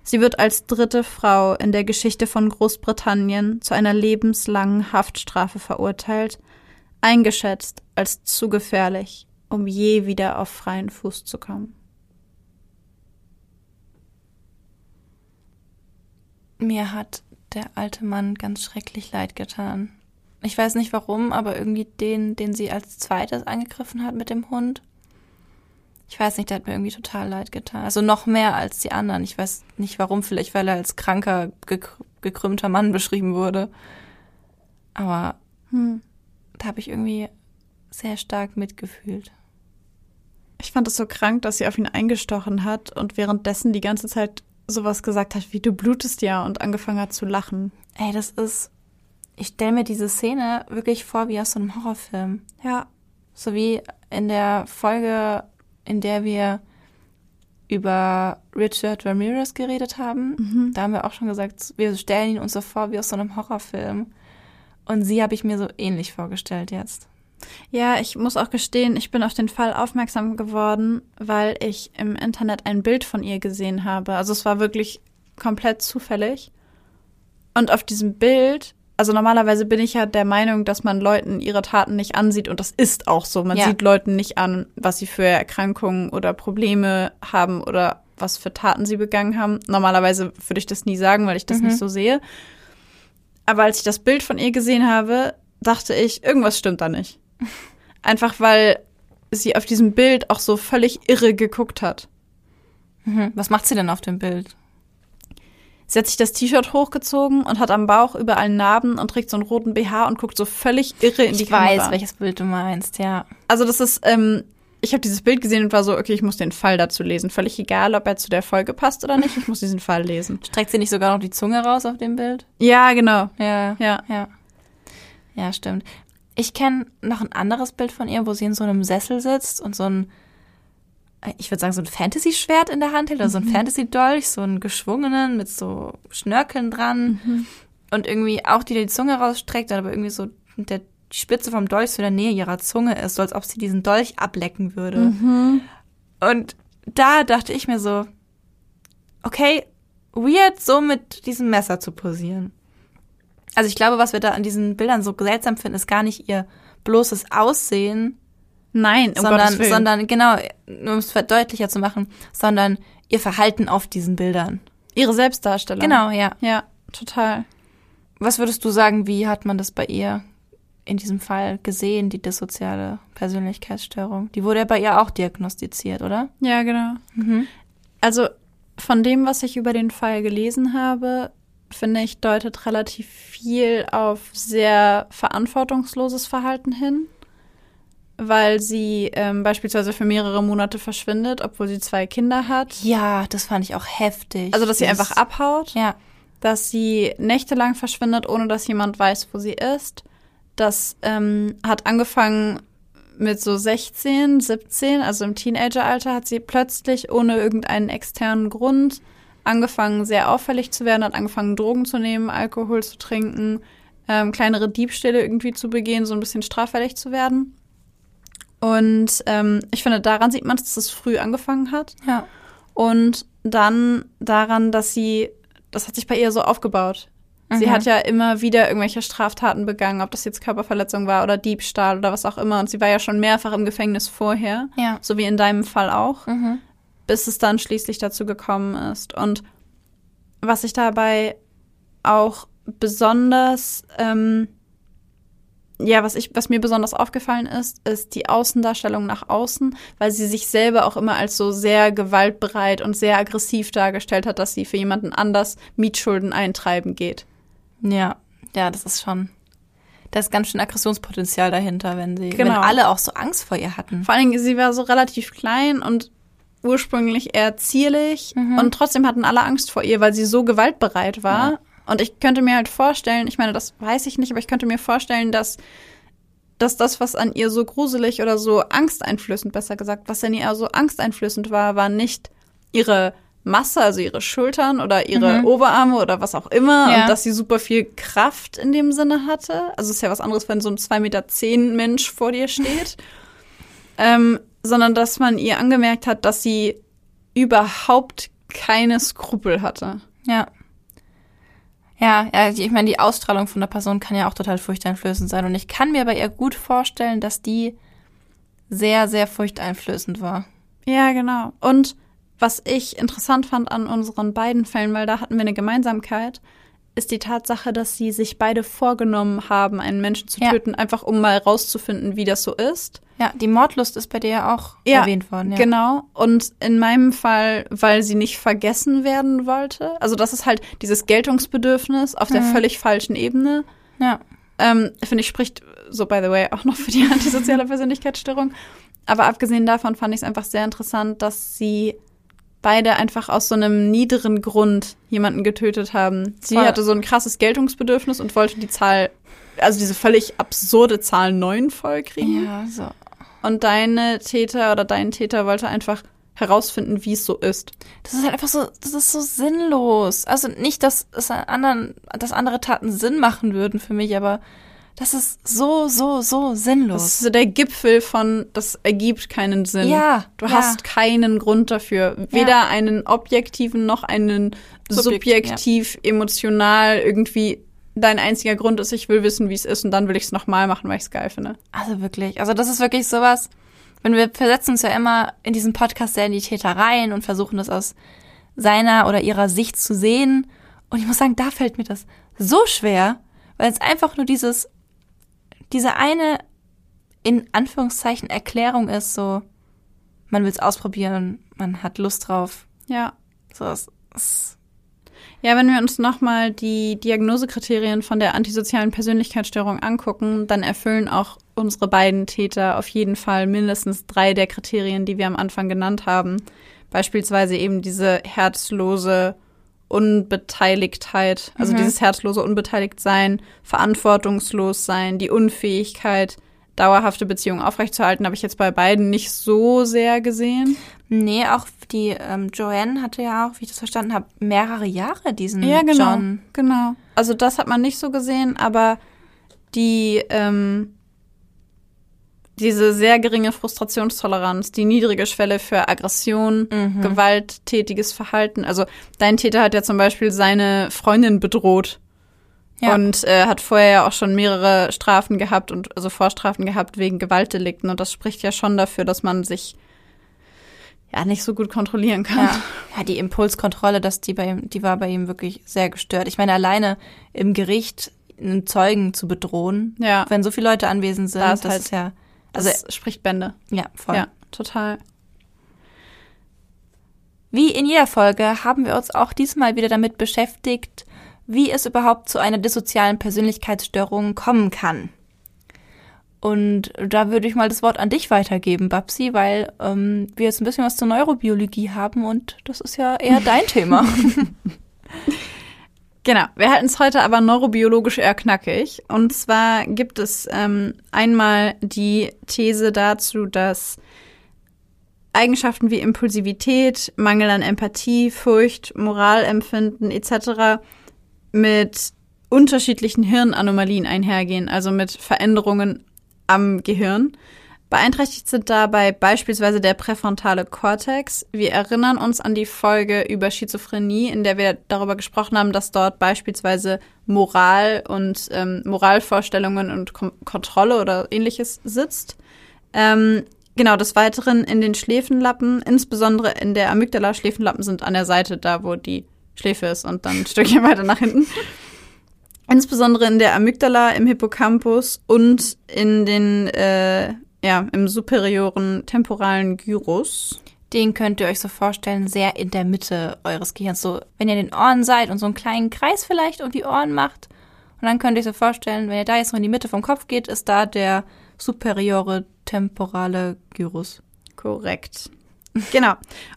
Sie wird als dritte Frau in der Geschichte von Großbritannien zu einer lebenslangen Haftstrafe verurteilt, eingeschätzt als zu gefährlich, um je wieder auf freien Fuß zu kommen. Mir hat der alte Mann ganz schrecklich leid getan. Ich weiß nicht warum, aber irgendwie den, den sie als zweites angegriffen hat mit dem Hund, ich weiß nicht, der hat mir irgendwie total leid getan. Also noch mehr als die anderen. Ich weiß nicht warum, vielleicht weil er als kranker, gekrümmter Mann beschrieben wurde. Aber hm. da habe ich irgendwie sehr stark mitgefühlt. Ich fand es so krank, dass sie auf ihn eingestochen hat und währenddessen die ganze Zeit sowas gesagt hat, wie du blutest ja und angefangen hat zu lachen. Ey, das ist. Ich stelle mir diese Szene wirklich vor wie aus so einem Horrorfilm. Ja. So wie in der Folge in der wir über Richard Ramirez geredet haben. Mhm. Da haben wir auch schon gesagt, wir stellen ihn uns so vor wie aus so einem Horrorfilm. Und sie habe ich mir so ähnlich vorgestellt jetzt. Ja, ich muss auch gestehen, ich bin auf den Fall aufmerksam geworden, weil ich im Internet ein Bild von ihr gesehen habe. Also es war wirklich komplett zufällig. Und auf diesem Bild, also normalerweise bin ich ja der Meinung, dass man Leuten ihre Taten nicht ansieht und das ist auch so. Man Ja. sieht Leuten nicht an, was sie für Erkrankungen oder Probleme haben oder was für Taten sie begangen haben. Normalerweise würde ich das nie sagen, weil ich das Mhm. nicht so sehe. Aber als ich das Bild von ihr gesehen habe, dachte ich, irgendwas stimmt da nicht. Einfach weil sie auf diesem Bild auch so völlig irre geguckt hat. Mhm. Was macht sie denn auf dem Bild? Sie hat sich das T-Shirt hochgezogen und hat am Bauch überall Narben und trägt so einen roten BH und guckt so völlig irre in die Ich weiß, Kamera. welches Bild du meinst, ja. Also das ist, ähm, ich habe dieses Bild gesehen und war so, okay, ich muss den Fall dazu lesen. Völlig egal, ob er zu der Folge passt oder nicht. Ich muss diesen Fall lesen. Streckt sie nicht sogar noch die Zunge raus auf dem Bild? Ja, genau. Ja. Ja. Ja. Ja, stimmt. Ich kenne noch ein anderes Bild von ihr, wo sie in so einem Sessel sitzt und so ein, ich würde sagen, so ein Fantasy-Schwert in der Hand hält, oder so ein Fantasy-Dolch, so einen geschwungenen mit so Schnörkeln dran und irgendwie auch die die Zunge rausstreckt, aber irgendwie so der, die Spitze vom Dolch so in der Nähe ihrer Zunge ist, so als ob sie diesen Dolch ablecken würde. Und da dachte ich mir so, okay, weird, so mit diesem Messer zu posieren. Also ich glaube, was wir da an diesen Bildern so seltsam finden, ist gar nicht ihr bloßes Aussehen, Nein, um sondern, sondern genau, nur um es deutlicher zu machen, sondern ihr Verhalten auf diesen Bildern. ihre Selbstdarstellung. Genau, ja. Ja, total. Was würdest du sagen, wie hat man das bei ihr in diesem Fall gesehen, die dissoziale Persönlichkeitsstörung? Die wurde ja bei ihr auch diagnostiziert, oder? Ja, genau. Mhm. Also von dem, was ich über den Fall gelesen habe, finde ich, deutet relativ viel auf sehr verantwortungsloses Verhalten hin, weil sie ähm, beispielsweise für mehrere Monate verschwindet, obwohl sie zwei Kinder hat. Ja, das fand ich auch heftig. Also, dass sie Das- einfach abhaut, Ja. dass sie nächtelang verschwindet, ohne dass jemand weiß, wo sie ist. Das ähm, hat angefangen mit so 16, 17, also im Teenageralter, hat sie plötzlich ohne irgendeinen externen Grund angefangen, sehr auffällig zu werden, hat angefangen, Drogen zu nehmen, Alkohol zu trinken, ähm, kleinere Diebstähle irgendwie zu begehen, so ein bisschen straffällig zu werden. Und ähm, ich finde, daran sieht man, dass es früh angefangen hat. Ja. Und dann daran, dass sie, das hat sich bei ihr so aufgebaut. Sie Mhm. hat ja immer wieder irgendwelche Straftaten begangen, ob das jetzt Körperverletzung war oder Diebstahl oder was auch immer. Und sie war ja schon mehrfach im Gefängnis vorher, Ja. so wie in deinem Fall auch, Mhm. bis es dann schließlich dazu gekommen ist. Und was ich dabei auch besonders, ähm, ja, was ich, was mir besonders aufgefallen ist, ist die Außendarstellung nach außen, weil sie sich selber auch immer als so sehr gewaltbereit und sehr aggressiv dargestellt hat, dass sie für jemanden anders Mietschulden eintreiben geht. Ja, ja, das ist schon. Da ist ganz schön Aggressionspotenzial dahinter, wenn sie, wenn Genau. alle auch so Angst vor ihr hatten. Vor allen Dingen, sie war so relativ klein und ursprünglich eher zierlich Mhm. und trotzdem hatten alle Angst vor ihr, weil sie so gewaltbereit war. Ja. Und ich könnte mir halt vorstellen, ich meine, das weiß ich nicht, aber ich könnte mir vorstellen, dass, dass das, was an ihr so gruselig oder so angsteinflößend, besser gesagt, was an ihr so angsteinflößend war, war nicht ihre Masse, also ihre Schultern oder ihre Mhm. Oberarme oder was auch immer Ja. und dass sie super viel Kraft in dem Sinne hatte. Also es ist ja was anderes, wenn so ein 2,10 Meter Mensch vor dir steht. ähm, sondern dass man ihr angemerkt hat, dass sie überhaupt keine Skrupel hatte. Ja. Ja, ja, ich meine, die Ausstrahlung von der Person kann ja auch total furchteinflößend sein. Und ich kann mir bei ihr gut vorstellen, dass die sehr, sehr furchteinflößend war. Ja, genau. Und was ich interessant fand an unseren beiden Fällen, weil da hatten wir eine Gemeinsamkeit, ist die Tatsache, dass sie sich beide vorgenommen haben, einen Menschen zu Ja. töten, einfach um mal rauszufinden, wie das so ist. Ja, die Mordlust ist bei dir ja auch Ja, erwähnt worden. Ja. Genau. Und in meinem Fall, weil sie nicht vergessen werden wollte. Also das ist halt dieses Geltungsbedürfnis auf der Mhm. völlig falschen Ebene. Ja. Ähm, finde ich, spricht so by the way auch noch für die antisoziale Persönlichkeitsstörung. Aber abgesehen davon fand ich es einfach sehr interessant, dass sie beide einfach aus so einem niederen Grund jemanden getötet haben. Sie Voll. hatte so ein krasses Geltungsbedürfnis und wollte die Zahl, also diese völlig absurde Zahl neun vollkriegen. Ja, so. Und deine Täter oder dein Täter wollte einfach herausfinden, wie es so ist. Das ist halt einfach so, das ist so sinnlos. Also nicht, dass es an anderen, dass andere Taten Sinn machen würden für mich, aber Das ist so, so, so sinnlos. Das ist so der Gipfel von, das ergibt keinen Sinn. Ja, Du ja. hast keinen Grund dafür. Weder einen objektiven noch einen Subjektiv, subjektiv, emotional irgendwie. Dein einziger Grund ist, ich will wissen, wie es ist und dann will ich es nochmal machen, weil ich es geil finde. Also wirklich, also das ist wirklich sowas, wenn wir versetzen uns ja immer in diesem Podcast sehr in die Täter rein und versuchen das aus seiner oder ihrer Sicht zu sehen. Und ich muss sagen, da fällt mir das so schwer, weil es einfach nur dieses, diese eine, in Anführungszeichen, Erklärung ist, so, man will es ausprobieren, man hat Lust drauf. Ja. So, es, es, Ja, wenn wir uns nochmal die Diagnosekriterien von der antisozialen Persönlichkeitsstörung angucken, dann erfüllen auch unsere beiden Täter auf jeden Fall mindestens drei der Kriterien, die wir am Anfang genannt haben. Beispielsweise eben diese herzlose Unbeteiligtheit, also Mhm. dieses herzlose Unbeteiligtsein, verantwortungslos sein, die Unfähigkeit, dauerhafte Beziehungen aufrechtzuerhalten, habe ich jetzt bei beiden nicht so sehr gesehen. nee, auch die ähm, Joanne hatte ja auch, wie ich das verstanden habe, mehrere Jahre diesen Ja, genau. John. Genau. Also das hat man nicht so gesehen, aber die ähm, diese sehr geringe Frustrationstoleranz, die niedrige Schwelle für Aggression, Mhm. gewalttätiges Verhalten. Also dein Täter hat ja zum Beispiel seine Freundin bedroht Ja. und äh, hat vorher ja auch schon mehrere Strafen gehabt und also Vorstrafen gehabt wegen Gewaltdelikten. Und das spricht ja schon dafür, dass man sich ja nicht so gut kontrollieren kann. Ja. ja, die Impulskontrolle, dass die bei ihm, die war bei ihm wirklich sehr gestört. Ich meine, alleine im Gericht einen Zeugen zu bedrohen, Ja, wenn so viele Leute anwesend sind, Da das halt- ist ja, das also spricht Bände. ja, voll. Ja, total. Wie in jeder Folge haben wir uns auch diesmal wieder damit beschäftigt, wie es überhaupt zu einer dissozialen Persönlichkeitsstörung kommen kann. Und da würde ich mal das Wort an dich weitergeben, Babsi, weil ähm, wir jetzt ein bisschen was zur Neurobiologie haben und das ist ja eher dein Thema. Genau, wir halten es heute aber neurobiologisch eher knackig. Und zwar gibt es ähm, einmal die These dazu, dass Eigenschaften wie Impulsivität, Mangel an Empathie, Furcht, Moralempfinden etc. mit unterschiedlichen Hirnanomalien einhergehen, also mit Veränderungen am Gehirn. Beeinträchtigt sind dabei beispielsweise der präfrontale Kortex. Wir erinnern uns an die Folge über Schizophrenie, in der wir darüber gesprochen haben, dass dort beispielsweise Moral und ähm, Moralvorstellungen und Kom Kontrolle oder ähnliches sitzt. Ähm, genau, des Weiteren in den Schläfenlappen, insbesondere in der Amygdala. Schläfenlappen sind an der Seite da, wo die Schläfe ist und dann ein Stückchen weiter nach hinten. Insbesondere in der Amygdala, im Hippocampus und in den, äh, ja, im superioren temporalen Gyrus. Den könnt ihr euch so vorstellen, sehr in der Mitte eures Gehirns. So, wenn ihr in den Ohren seid und so einen kleinen Kreis vielleicht um die Ohren macht. Und dann könnt ihr euch so vorstellen, wenn ihr da jetzt so in die Mitte vom Kopf geht, ist da der superiore temporale Gyrus. Korrekt. Genau.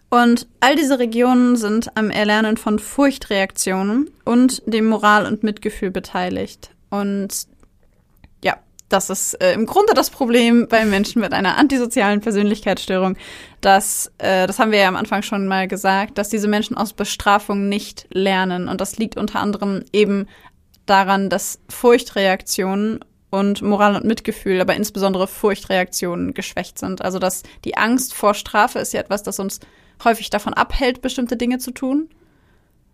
Und all diese Regionen sind am Erlernen von Furchtreaktionen und dem Moral und Mitgefühl beteiligt. Und das ist äh, im Grunde das Problem bei Menschen mit einer antisozialen Persönlichkeitsstörung, dass, äh, das haben wir ja am Anfang schon mal gesagt, dass diese Menschen aus Bestrafung nicht lernen. Und das liegt unter anderem eben daran, dass Furchtreaktionen und Moral und Mitgefühl, aber insbesondere Furchtreaktionen geschwächt sind. Also dass die Angst vor Strafe ist ja etwas, das uns häufig davon abhält, bestimmte Dinge zu tun.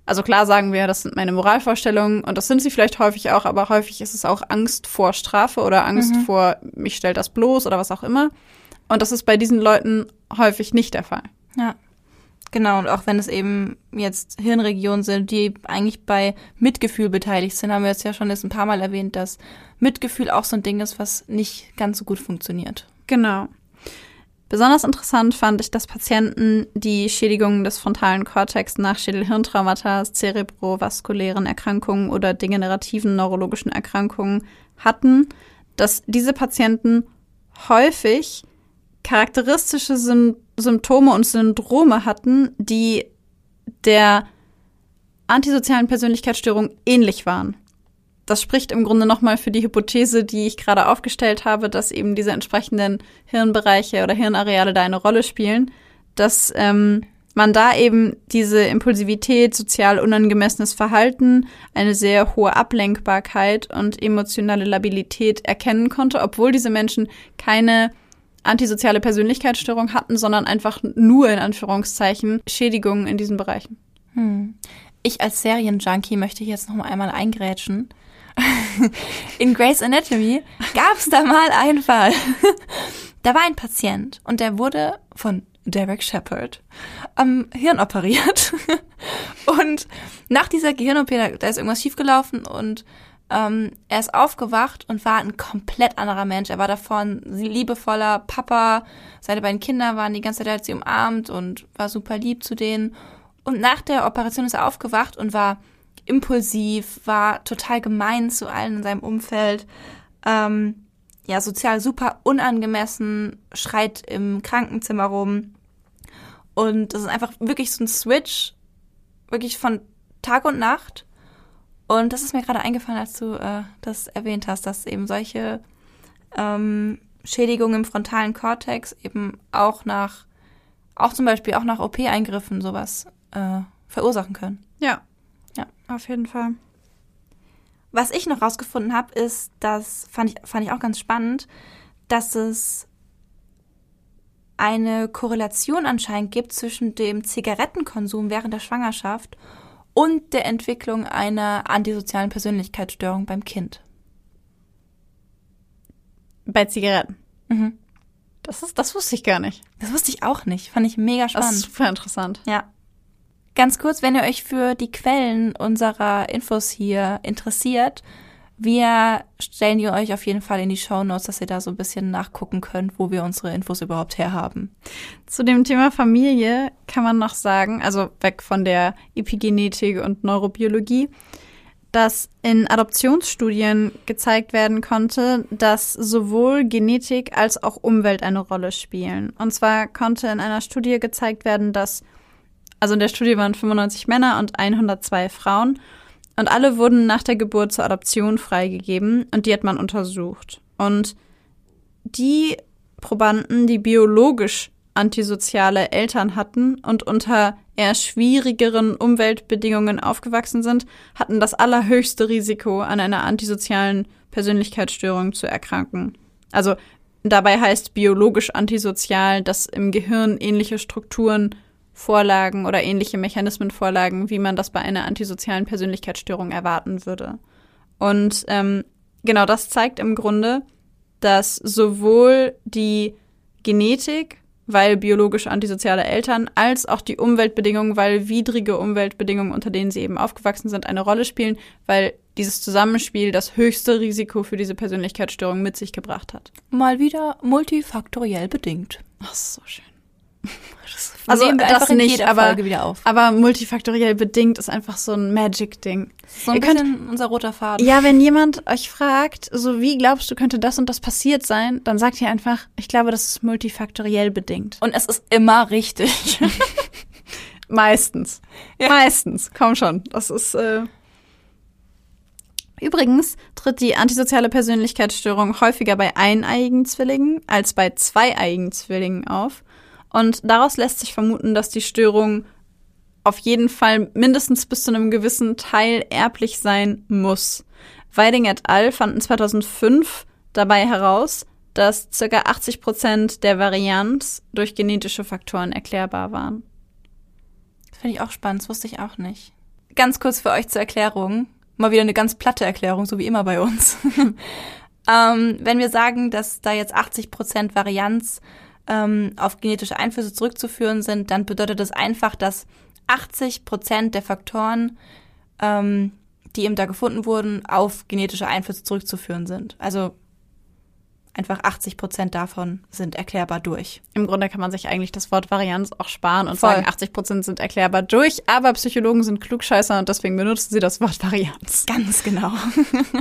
Also klar sagen wir, das sind meine Moralvorstellungen und das sind sie vielleicht häufig auch, aber häufig ist es auch Angst vor Strafe oder Angst vor, mich stellt das bloß oder was auch immer. Und das ist bei diesen Leuten häufig nicht der Fall. Ja. Genau, und auch wenn es eben jetzt Hirnregionen sind, die eigentlich bei Mitgefühl beteiligt sind, haben wir jetzt ja schon jetzt ein paar Mal erwähnt, dass Mitgefühl auch so ein Ding ist, was nicht ganz so gut funktioniert. Genau. Besonders interessant fand ich, dass Patienten, die Schädigungen des frontalen Kortex nach Schädelhirntraumata, zerebrovaskulären Erkrankungen oder degenerativen neurologischen Erkrankungen hatten, dass diese Patienten häufig charakteristische Sym Symptome und Syndrome hatten, die der antisozialen Persönlichkeitsstörung ähnlich waren. Das spricht im Grunde nochmal für die Hypothese, die ich gerade aufgestellt habe, dass eben diese entsprechenden Hirnbereiche oder Hirnareale da eine Rolle spielen, dass ähm, man da eben diese Impulsivität, sozial unangemessenes Verhalten, eine sehr hohe Ablenkbarkeit und emotionale Labilität erkennen konnte, obwohl diese Menschen keine antisoziale Persönlichkeitsstörung hatten, sondern einfach nur in Anführungszeichen Schädigungen in diesen Bereichen. Hm. Ich als Serienjunkie möchte jetzt noch mal einmal eingrätschen. in Grey's Anatomy gab es da mal einen Fall. da war ein Patient und der wurde von Derek Shepard am Hirn operiert. und nach dieser Gehirn-OP, da, ist irgendwas schiefgelaufen und ähm, er ist aufgewacht und war ein komplett anderer Mensch. Er war davor ein liebevoller Papa. Seine beiden Kinder waren die ganze Zeit, hat sie umarmt und war super lieb zu denen. Und nach der Operation ist er aufgewacht und war impulsiv, war total gemein zu allen in seinem Umfeld. Ähm, ja, sozial super unangemessen, schreit im Krankenzimmer rum. Und das ist einfach wirklich so ein Switch, wirklich von Tag und Nacht. Und das ist mir gerade eingefallen, als du äh, das erwähnt hast, dass eben solche ähm, Schädigungen im frontalen Kortex eben auch nach, auch zum Beispiel auch nach OP-Eingriffen sowas äh, verursachen können. Ja. Auf jeden Fall. Was ich noch rausgefunden habe, ist, das fand ich, fand ich auch ganz spannend, dass es eine Korrelation anscheinend gibt zwischen dem Zigarettenkonsum während der Schwangerschaft und der Entwicklung einer antisozialen Persönlichkeitsstörung beim Kind. Bei Zigaretten. Mhm. Das ist, das wusste ich gar nicht. Das wusste ich auch nicht. Fand ich mega spannend. Das ist super interessant. Ja. Ganz kurz, wenn ihr euch für die Quellen unserer Infos hier interessiert, wir stellen die euch auf jeden Fall in die Show Notes, dass ihr da so ein bisschen nachgucken könnt, wo wir unsere Infos überhaupt herhaben. Zu dem Thema Familie kann man noch sagen, also weg von der Epigenetik und Neurobiologie, dass in Adoptionsstudien gezeigt werden konnte, dass sowohl Genetik als auch Umwelt eine Rolle spielen. Und zwar konnte in einer Studie gezeigt werden, dass, also in der Studie waren 95 Männer und 102 Frauen und alle wurden nach der Geburt zur Adoption freigegeben und die hat man untersucht. Und die Probanden, die biologisch antisoziale Eltern hatten und unter eher schwierigeren Umweltbedingungen aufgewachsen sind, hatten das allerhöchste Risiko, an einer antisozialen Persönlichkeitsstörung zu erkranken. Also dabei heißt biologisch antisozial, dass im Gehirn ähnliche Strukturen Vorlagen oder ähnliche Mechanismen vorlagen, wie man das bei einer antisozialen Persönlichkeitsstörung erwarten würde. Und ähm, genau das zeigt im Grunde, dass sowohl die Genetik, weil biologisch antisoziale Eltern, als auch die Umweltbedingungen, weil widrige Umweltbedingungen, unter denen sie eben aufgewachsen sind, eine Rolle spielen, weil dieses Zusammenspiel das höchste Risiko für diese Persönlichkeitsstörung mit sich gebracht hat. Mal wieder multifaktoriell bedingt. Ach, so schön. Also das nicht, aber, aber multifaktoriell bedingt ist einfach so ein Magic-Ding. So ein Ihr bisschen könnt, unser roter Faden. Ja, wenn jemand euch fragt, so wie glaubst du, könnte das und das passiert sein, dann sagt ihr einfach, ich glaube, das ist multifaktoriell bedingt. Und es ist immer richtig. Meistens. Ja. Meistens. Komm schon. Das ist. Äh Übrigens tritt die antisoziale Persönlichkeitsstörung häufiger bei eineiigen Zwillingen als bei zweieiigen Zwillingen auf. Und daraus lässt sich vermuten, dass die Störung auf jeden Fall mindestens bis zu einem gewissen Teil erblich sein muss. Weiding et al. fanden 2005 dabei heraus, dass ca. 80 Prozent der Varianz durch genetische Faktoren erklärbar waren. Das finde ich auch spannend, das wusste ich auch nicht. Ganz kurz für euch zur Erklärung. Mal wieder eine ganz platte Erklärung, so wie immer bei uns. ähm, wenn wir sagen, dass da jetzt 80 Prozent Varianz ähm, auf genetische Einflüsse zurückzuführen sind, dann bedeutet das einfach, dass 80 Prozent der Faktoren, ähm, die eben da gefunden wurden, auf genetische Einflüsse zurückzuführen sind. Also einfach 80 Prozent davon sind erklärbar durch. Im Grunde kann man sich eigentlich das Wort Varianz auch sparen und Voll. sagen, 80 Prozent sind erklärbar durch, aber Psychologen sind Klugscheißer und deswegen benutzen sie das Wort Varianz. Ganz genau.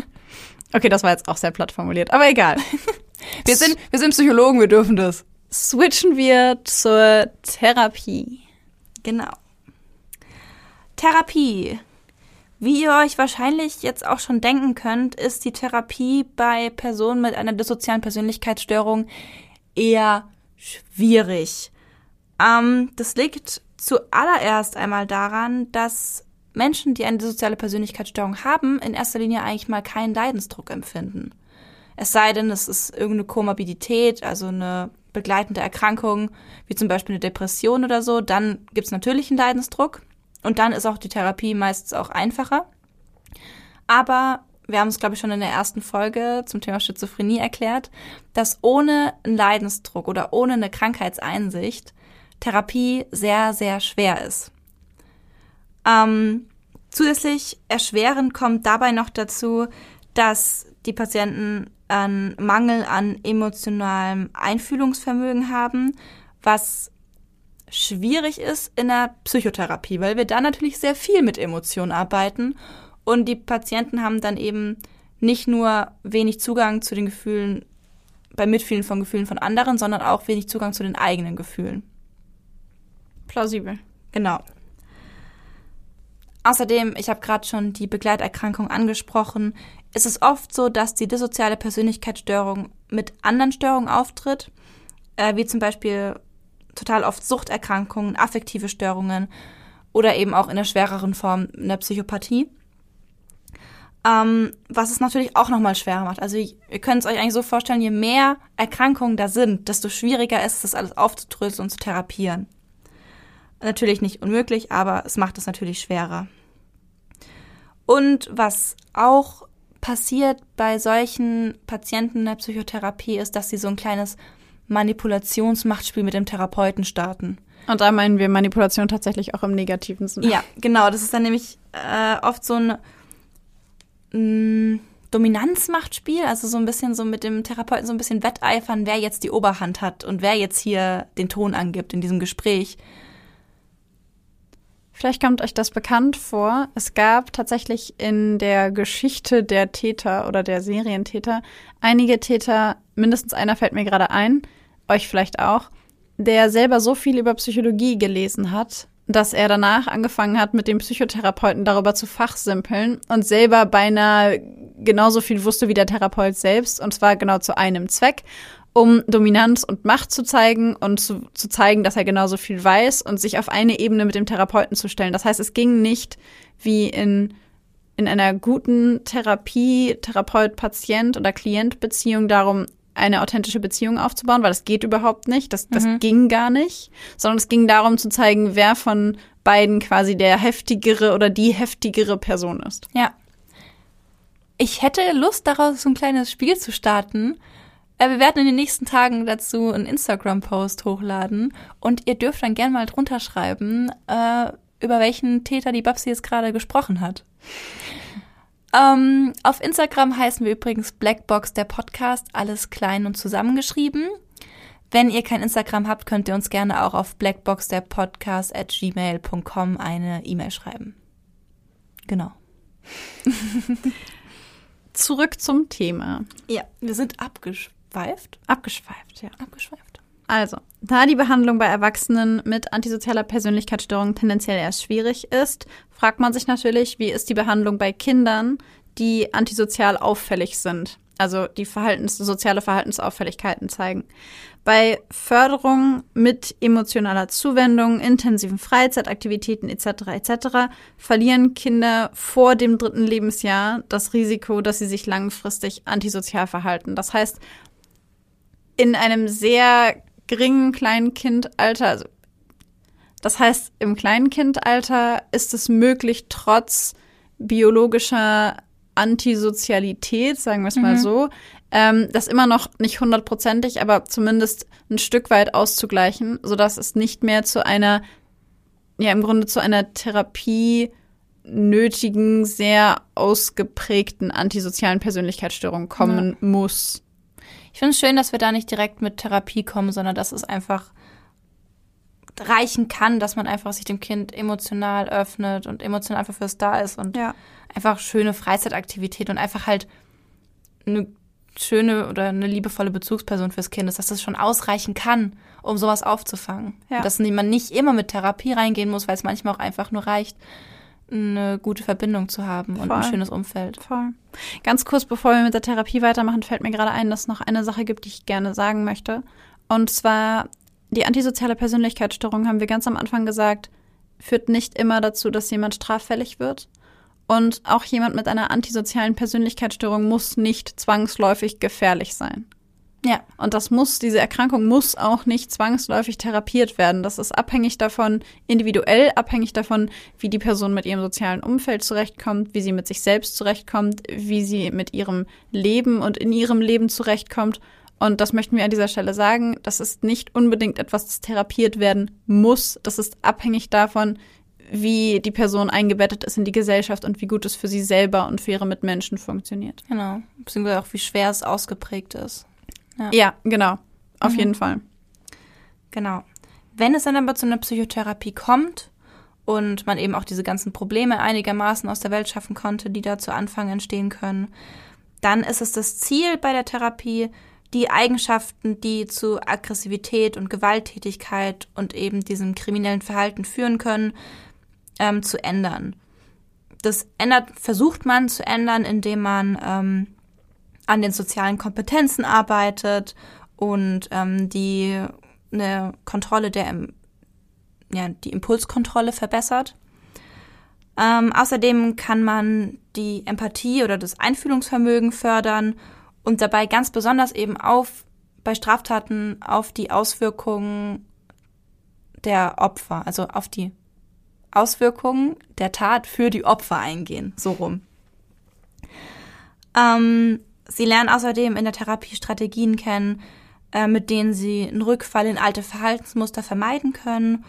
okay, das war jetzt auch sehr platt formuliert, aber egal. wir sind, wir sind Psychologen, wir dürfen das switchen wir zur Therapie. Genau. Therapie. Wie ihr euch wahrscheinlich jetzt auch schon denken könnt, ist die Therapie bei Personen mit einer dissozialen Persönlichkeitsstörung eher schwierig. Ähm, das liegt zuallererst einmal daran, dass Menschen, die eine soziale Persönlichkeitsstörung haben, in erster Linie eigentlich mal keinen Leidensdruck empfinden. Es sei denn, es ist irgendeine Komorbidität, also eine begleitende Erkrankung, wie zum Beispiel eine Depression oder so, dann gibt es natürlich einen Leidensdruck und dann ist auch die Therapie meistens auch einfacher. Aber wir haben es, glaube ich, schon in der ersten Folge zum Thema Schizophrenie erklärt, dass ohne einen Leidensdruck oder ohne eine Krankheitseinsicht Therapie sehr, sehr schwer ist. Ähm, zusätzlich erschwerend kommt dabei noch dazu, dass die Patienten einen Mangel an emotionalem Einfühlungsvermögen haben, was schwierig ist in der Psychotherapie, weil wir da natürlich sehr viel mit Emotionen arbeiten und die Patienten haben dann eben nicht nur wenig Zugang zu den Gefühlen beim Mitfühlen von Gefühlen von anderen, sondern auch wenig Zugang zu den eigenen Gefühlen. Plausibel. Genau. Außerdem, ich habe gerade schon die Begleiterkrankung angesprochen, ist es oft so, dass die dissoziale Persönlichkeitsstörung mit anderen Störungen auftritt, äh, wie zum Beispiel total oft Suchterkrankungen, affektive Störungen oder eben auch in der schwereren Form eine Psychopathie. Ähm, was es natürlich auch nochmal schwerer macht. Also ihr könnt es euch eigentlich so vorstellen, je mehr Erkrankungen da sind, desto schwieriger ist es, das alles aufzudröseln und zu therapieren. Natürlich nicht unmöglich, aber es macht es natürlich schwerer. Und was auch passiert bei solchen Patienten in der Psychotherapie ist, dass sie so ein kleines Manipulationsmachtspiel mit dem Therapeuten starten. Und da meinen wir Manipulation tatsächlich auch im negativen Sinne. Ja, genau. Das ist dann nämlich äh, oft so ein mh, mm, Dominanzmachtspiel, also so ein bisschen so mit dem Therapeuten so ein bisschen wetteifern, wer jetzt die Oberhand hat und wer jetzt hier den Ton angibt in diesem Gespräch. Vielleicht kommt euch das bekannt vor. Es gab tatsächlich in der Geschichte der Täter oder der Serientäter einige Täter, mindestens einer fällt mir gerade ein, euch vielleicht auch, der selber so viel über Psychologie gelesen hat, dass er danach angefangen hat, mit dem Psychotherapeuten darüber zu fachsimpeln und selber beinahe genauso viel wusste wie der Therapeut selbst, und zwar genau zu einem Zweck um Dominanz und Macht zu zeigen und zu, zu zeigen, dass er genauso viel weiß und sich auf eine Ebene mit dem Therapeuten zu stellen. Das heißt, es ging nicht wie in, in einer guten Therapie, Therapeut-Patient oder Klient-Beziehung darum, eine authentische Beziehung aufzubauen, weil das geht überhaupt nicht. Das, das mhm. ging gar nicht. Sondern es ging darum zu zeigen, wer von beiden quasi der heftigere oder die heftigere Person ist. Ja. Ich hätte Lust daraus, so ein kleines Spiel zu starten, äh, wir werden in den nächsten Tagen dazu einen Instagram-Post hochladen und ihr dürft dann gerne mal drunter schreiben, äh, über welchen Täter die Babsi jetzt gerade gesprochen hat. Ähm, auf Instagram heißen wir übrigens Blackbox der Podcast, alles klein und zusammengeschrieben. Wenn ihr kein Instagram habt, könnt ihr uns gerne auch auf Blackbox der Podcast at gmail.com eine E-Mail schreiben. Genau. Zurück zum Thema. Ja, wir sind abgeschweift. Abgeschweift? Abgeschweift, ja. Abgeschweift. Also, da die Behandlung bei Erwachsenen mit antisozialer Persönlichkeitsstörung tendenziell erst schwierig ist, fragt man sich natürlich, wie ist die Behandlung bei Kindern, die antisozial auffällig sind, also die Verhaltens soziale Verhaltensauffälligkeiten zeigen. Bei Förderung mit emotionaler Zuwendung, intensiven Freizeitaktivitäten etc. etc. verlieren Kinder vor dem dritten Lebensjahr das Risiko, dass sie sich langfristig antisozial verhalten. Das heißt, in einem sehr geringen Kleinkindalter, also das heißt, im Kleinkindalter ist es möglich, trotz biologischer Antisozialität, sagen wir es mhm. mal so, ähm, das immer noch nicht hundertprozentig, aber zumindest ein Stück weit auszugleichen, sodass es nicht mehr zu einer, ja, im Grunde zu einer Therapie nötigen, sehr ausgeprägten antisozialen Persönlichkeitsstörung kommen ja. muss. Ich finde es schön, dass wir da nicht direkt mit Therapie kommen, sondern dass es einfach reichen kann, dass man einfach sich dem Kind emotional öffnet und emotional einfach fürs da ist und ja. einfach schöne Freizeitaktivität und einfach halt eine schöne oder eine liebevolle Bezugsperson fürs Kind ist, dass das schon ausreichen kann, um sowas aufzufangen. Ja. Dass man nicht immer mit Therapie reingehen muss, weil es manchmal auch einfach nur reicht, eine gute Verbindung zu haben und ein schönes Umfeld. Voll. Ganz kurz, bevor wir mit der Therapie weitermachen, fällt mir gerade ein, dass es noch eine Sache gibt, die ich gerne sagen möchte. Und zwar die antisoziale Persönlichkeitsstörung, haben wir ganz am Anfang gesagt, führt nicht immer dazu, dass jemand straffällig wird. Und auch jemand mit einer antisozialen Persönlichkeitsstörung muss nicht zwangsläufig gefährlich sein. Ja. Und das muss, diese Erkrankung muss auch nicht zwangsläufig therapiert werden. Das ist abhängig davon, individuell abhängig davon, wie die Person mit ihrem sozialen Umfeld zurechtkommt, wie sie mit sich selbst zurechtkommt, wie sie mit ihrem Leben und in ihrem Leben zurechtkommt. Und das möchten wir an dieser Stelle sagen. Das ist nicht unbedingt etwas, das therapiert werden muss. Das ist abhängig davon, wie die Person eingebettet ist in die Gesellschaft und wie gut es für sie selber und für ihre Mitmenschen funktioniert. Genau. Beziehungsweise auch, wie schwer es ausgeprägt ist. Ja, ja genau. Auf mhm. jeden Fall. Genau. Wenn es dann aber zu einer Psychotherapie kommt und man eben auch diese ganzen Probleme einigermaßen aus der Welt schaffen konnte, die da zu Anfang entstehen können, dann ist es das Ziel bei der Therapie, die Eigenschaften, die zu Aggressivität und Gewalttätigkeit und eben diesem kriminellen Verhalten führen können, ähm, zu ändern. Das ändert, versucht man zu ändern, indem man ähm, an den sozialen Kompetenzen arbeitet und ähm, die eine Kontrolle der ja, die Impulskontrolle verbessert. Ähm, außerdem kann man die Empathie oder das Einfühlungsvermögen fördern und dabei ganz besonders eben auf bei Straftaten auf die Auswirkungen der Opfer, also auf die Auswirkungen der Tat für die Opfer eingehen, so rum. Ähm, Sie lernen außerdem in der Therapie Strategien kennen, äh, mit denen sie einen Rückfall in alte Verhaltensmuster vermeiden können.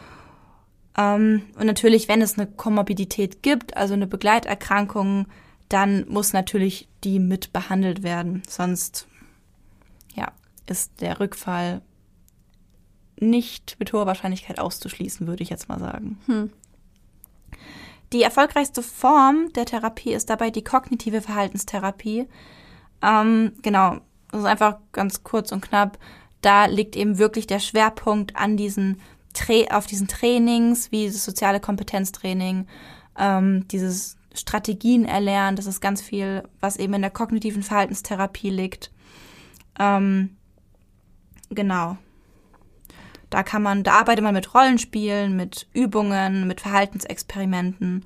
Ähm, und natürlich, wenn es eine Komorbidität gibt, also eine Begleiterkrankung, dann muss natürlich die mit behandelt werden. Sonst, ja, ist der Rückfall nicht mit hoher Wahrscheinlichkeit auszuschließen, würde ich jetzt mal sagen. Hm. Die erfolgreichste Form der Therapie ist dabei die kognitive Verhaltenstherapie. Ähm, genau, das ist einfach ganz kurz und knapp. Da liegt eben wirklich der Schwerpunkt an diesen Tra auf diesen Trainings, wie das soziale Kompetenztraining, ähm, dieses Strategien erlernen. Das ist ganz viel, was eben in der kognitiven Verhaltenstherapie liegt. Ähm, genau. Da kann man, da arbeitet man mit Rollenspielen, mit Übungen, mit Verhaltensexperimenten.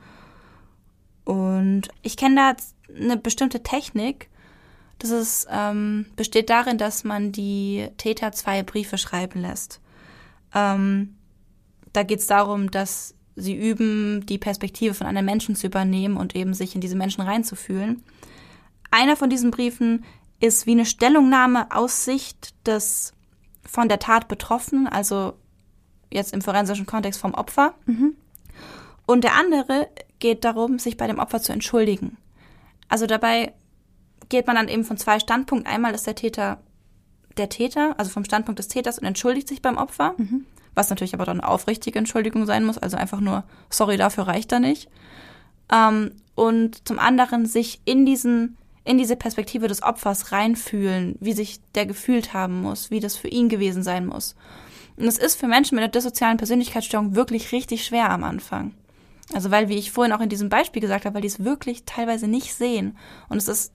Und ich kenne da eine bestimmte Technik, das ist, ähm, besteht darin, dass man die Täter zwei Briefe schreiben lässt. Ähm, da geht es darum, dass sie üben, die Perspektive von einem Menschen zu übernehmen und eben sich in diese Menschen reinzufühlen. Einer von diesen Briefen ist wie eine Stellungnahme aus Sicht des von der Tat Betroffenen, also jetzt im forensischen Kontext vom Opfer. Mhm. Und der andere geht darum, sich bei dem Opfer zu entschuldigen. Also dabei geht man dann eben von zwei Standpunkten. Einmal ist der Täter der Täter, also vom Standpunkt des Täters und entschuldigt sich beim Opfer, mhm. was natürlich aber dann eine aufrichtige Entschuldigung sein muss, also einfach nur, sorry, dafür reicht er nicht. Ähm, und zum anderen sich in diesen, in diese Perspektive des Opfers reinfühlen, wie sich der gefühlt haben muss, wie das für ihn gewesen sein muss. Und es ist für Menschen mit einer dissozialen Persönlichkeitsstörung wirklich richtig schwer am Anfang. Also weil, wie ich vorhin auch in diesem Beispiel gesagt habe, weil die es wirklich teilweise nicht sehen. Und es ist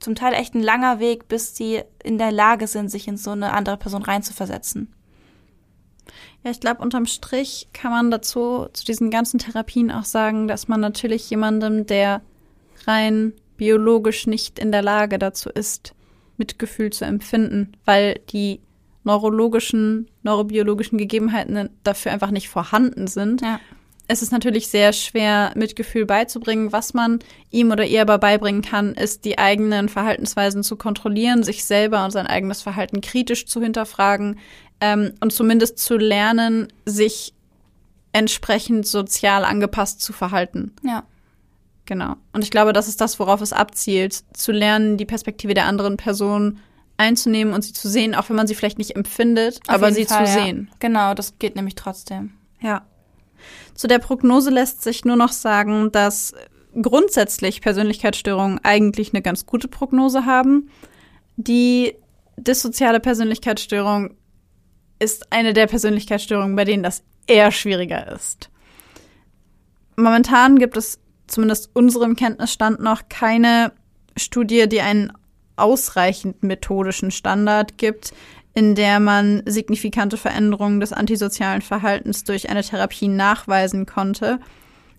zum Teil echt ein langer Weg, bis sie in der Lage sind, sich in so eine andere Person reinzuversetzen. Ja, ich glaube, unterm Strich kann man dazu, zu diesen ganzen Therapien auch sagen, dass man natürlich jemandem, der rein biologisch nicht in der Lage dazu ist, Mitgefühl zu empfinden, weil die neurologischen, neurobiologischen Gegebenheiten dafür einfach nicht vorhanden sind, ja es ist natürlich sehr schwer, Mitgefühl beizubringen. Was man ihm oder ihr aber beibringen kann, ist, die eigenen Verhaltensweisen zu kontrollieren, sich selber und sein eigenes Verhalten kritisch zu hinterfragen ähm, und zumindest zu lernen, sich entsprechend sozial angepasst zu verhalten. Ja. Genau. Und ich glaube, das ist das, worauf es abzielt, zu lernen, die Perspektive der anderen Person einzunehmen und sie zu sehen, auch wenn man sie vielleicht nicht empfindet, Auf aber sie Fall, zu ja. sehen. Genau, das geht nämlich trotzdem. Ja. Zu der Prognose lässt sich nur noch sagen, dass grundsätzlich Persönlichkeitsstörungen eigentlich eine ganz gute Prognose haben. Die dissoziale Persönlichkeitsstörung ist eine der Persönlichkeitsstörungen, bei denen das eher schwieriger ist. Momentan gibt es zumindest unserem Kenntnisstand noch keine Studie, die einen ausreichend methodischen Standard gibt, in der man signifikante Veränderungen des antisozialen Verhaltens durch eine Therapie nachweisen konnte.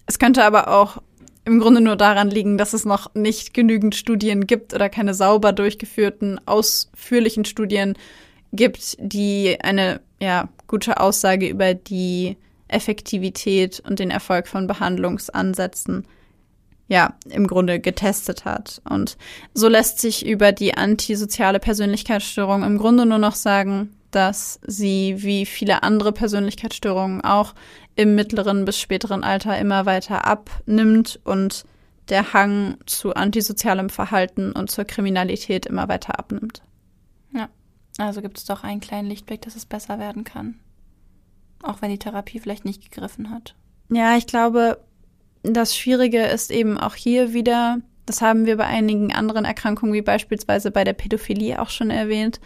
Es könnte aber auch im Grunde nur daran liegen, dass es noch nicht genügend Studien gibt oder keine sauber durchgeführten, ausführlichen Studien gibt, die eine ja, gute Aussage über die Effektivität und den Erfolg von Behandlungsansätzen ja, im Grunde getestet hat. Und so lässt sich über die antisoziale Persönlichkeitsstörung im Grunde nur noch sagen, dass sie wie viele andere Persönlichkeitsstörungen auch im mittleren bis späteren Alter immer weiter abnimmt und der Hang zu antisozialem Verhalten und zur Kriminalität immer weiter abnimmt. Ja, also gibt es doch einen kleinen Lichtblick, dass es besser werden kann. Auch wenn die Therapie vielleicht nicht gegriffen hat. Ja, ich glaube, das Schwierige ist eben auch hier wieder, das haben wir bei einigen anderen Erkrankungen, wie beispielsweise bei der Pädophilie auch schon erwähnt,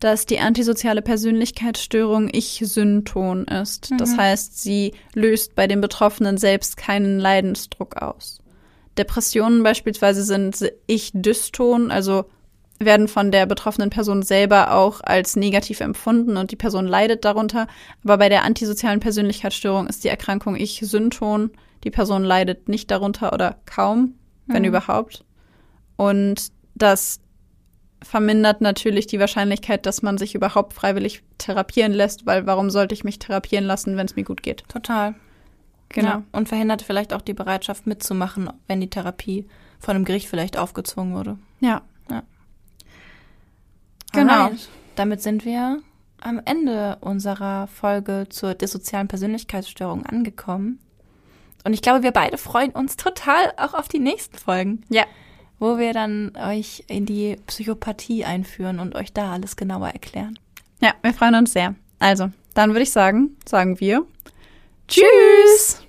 dass die antisoziale Persönlichkeitsstörung Ich-Synton ist. Mhm. Das heißt, sie löst bei den Betroffenen selbst keinen Leidensdruck aus. Depressionen beispielsweise sind Ich-Dyston, also werden von der betroffenen Person selber auch als negativ empfunden und die Person leidet darunter. Aber bei der antisozialen Persönlichkeitsstörung ist die Erkrankung Ich-Synton. Die Person leidet nicht darunter oder kaum, wenn mhm. überhaupt. Und das vermindert natürlich die Wahrscheinlichkeit, dass man sich überhaupt freiwillig therapieren lässt, weil warum sollte ich mich therapieren lassen, wenn es mir gut geht? Total. Genau. Ja, und verhindert vielleicht auch die Bereitschaft mitzumachen, wenn die Therapie von einem Gericht vielleicht aufgezwungen wurde. Ja. ja. Genau. Alright. Damit sind wir am Ende unserer Folge zur dissozialen Persönlichkeitsstörung angekommen. Und ich glaube, wir beide freuen uns total auch auf die nächsten Folgen. Ja. Wo wir dann euch in die Psychopathie einführen und euch da alles genauer erklären. Ja, wir freuen uns sehr. Also, dann würde ich sagen, sagen wir Tschüss!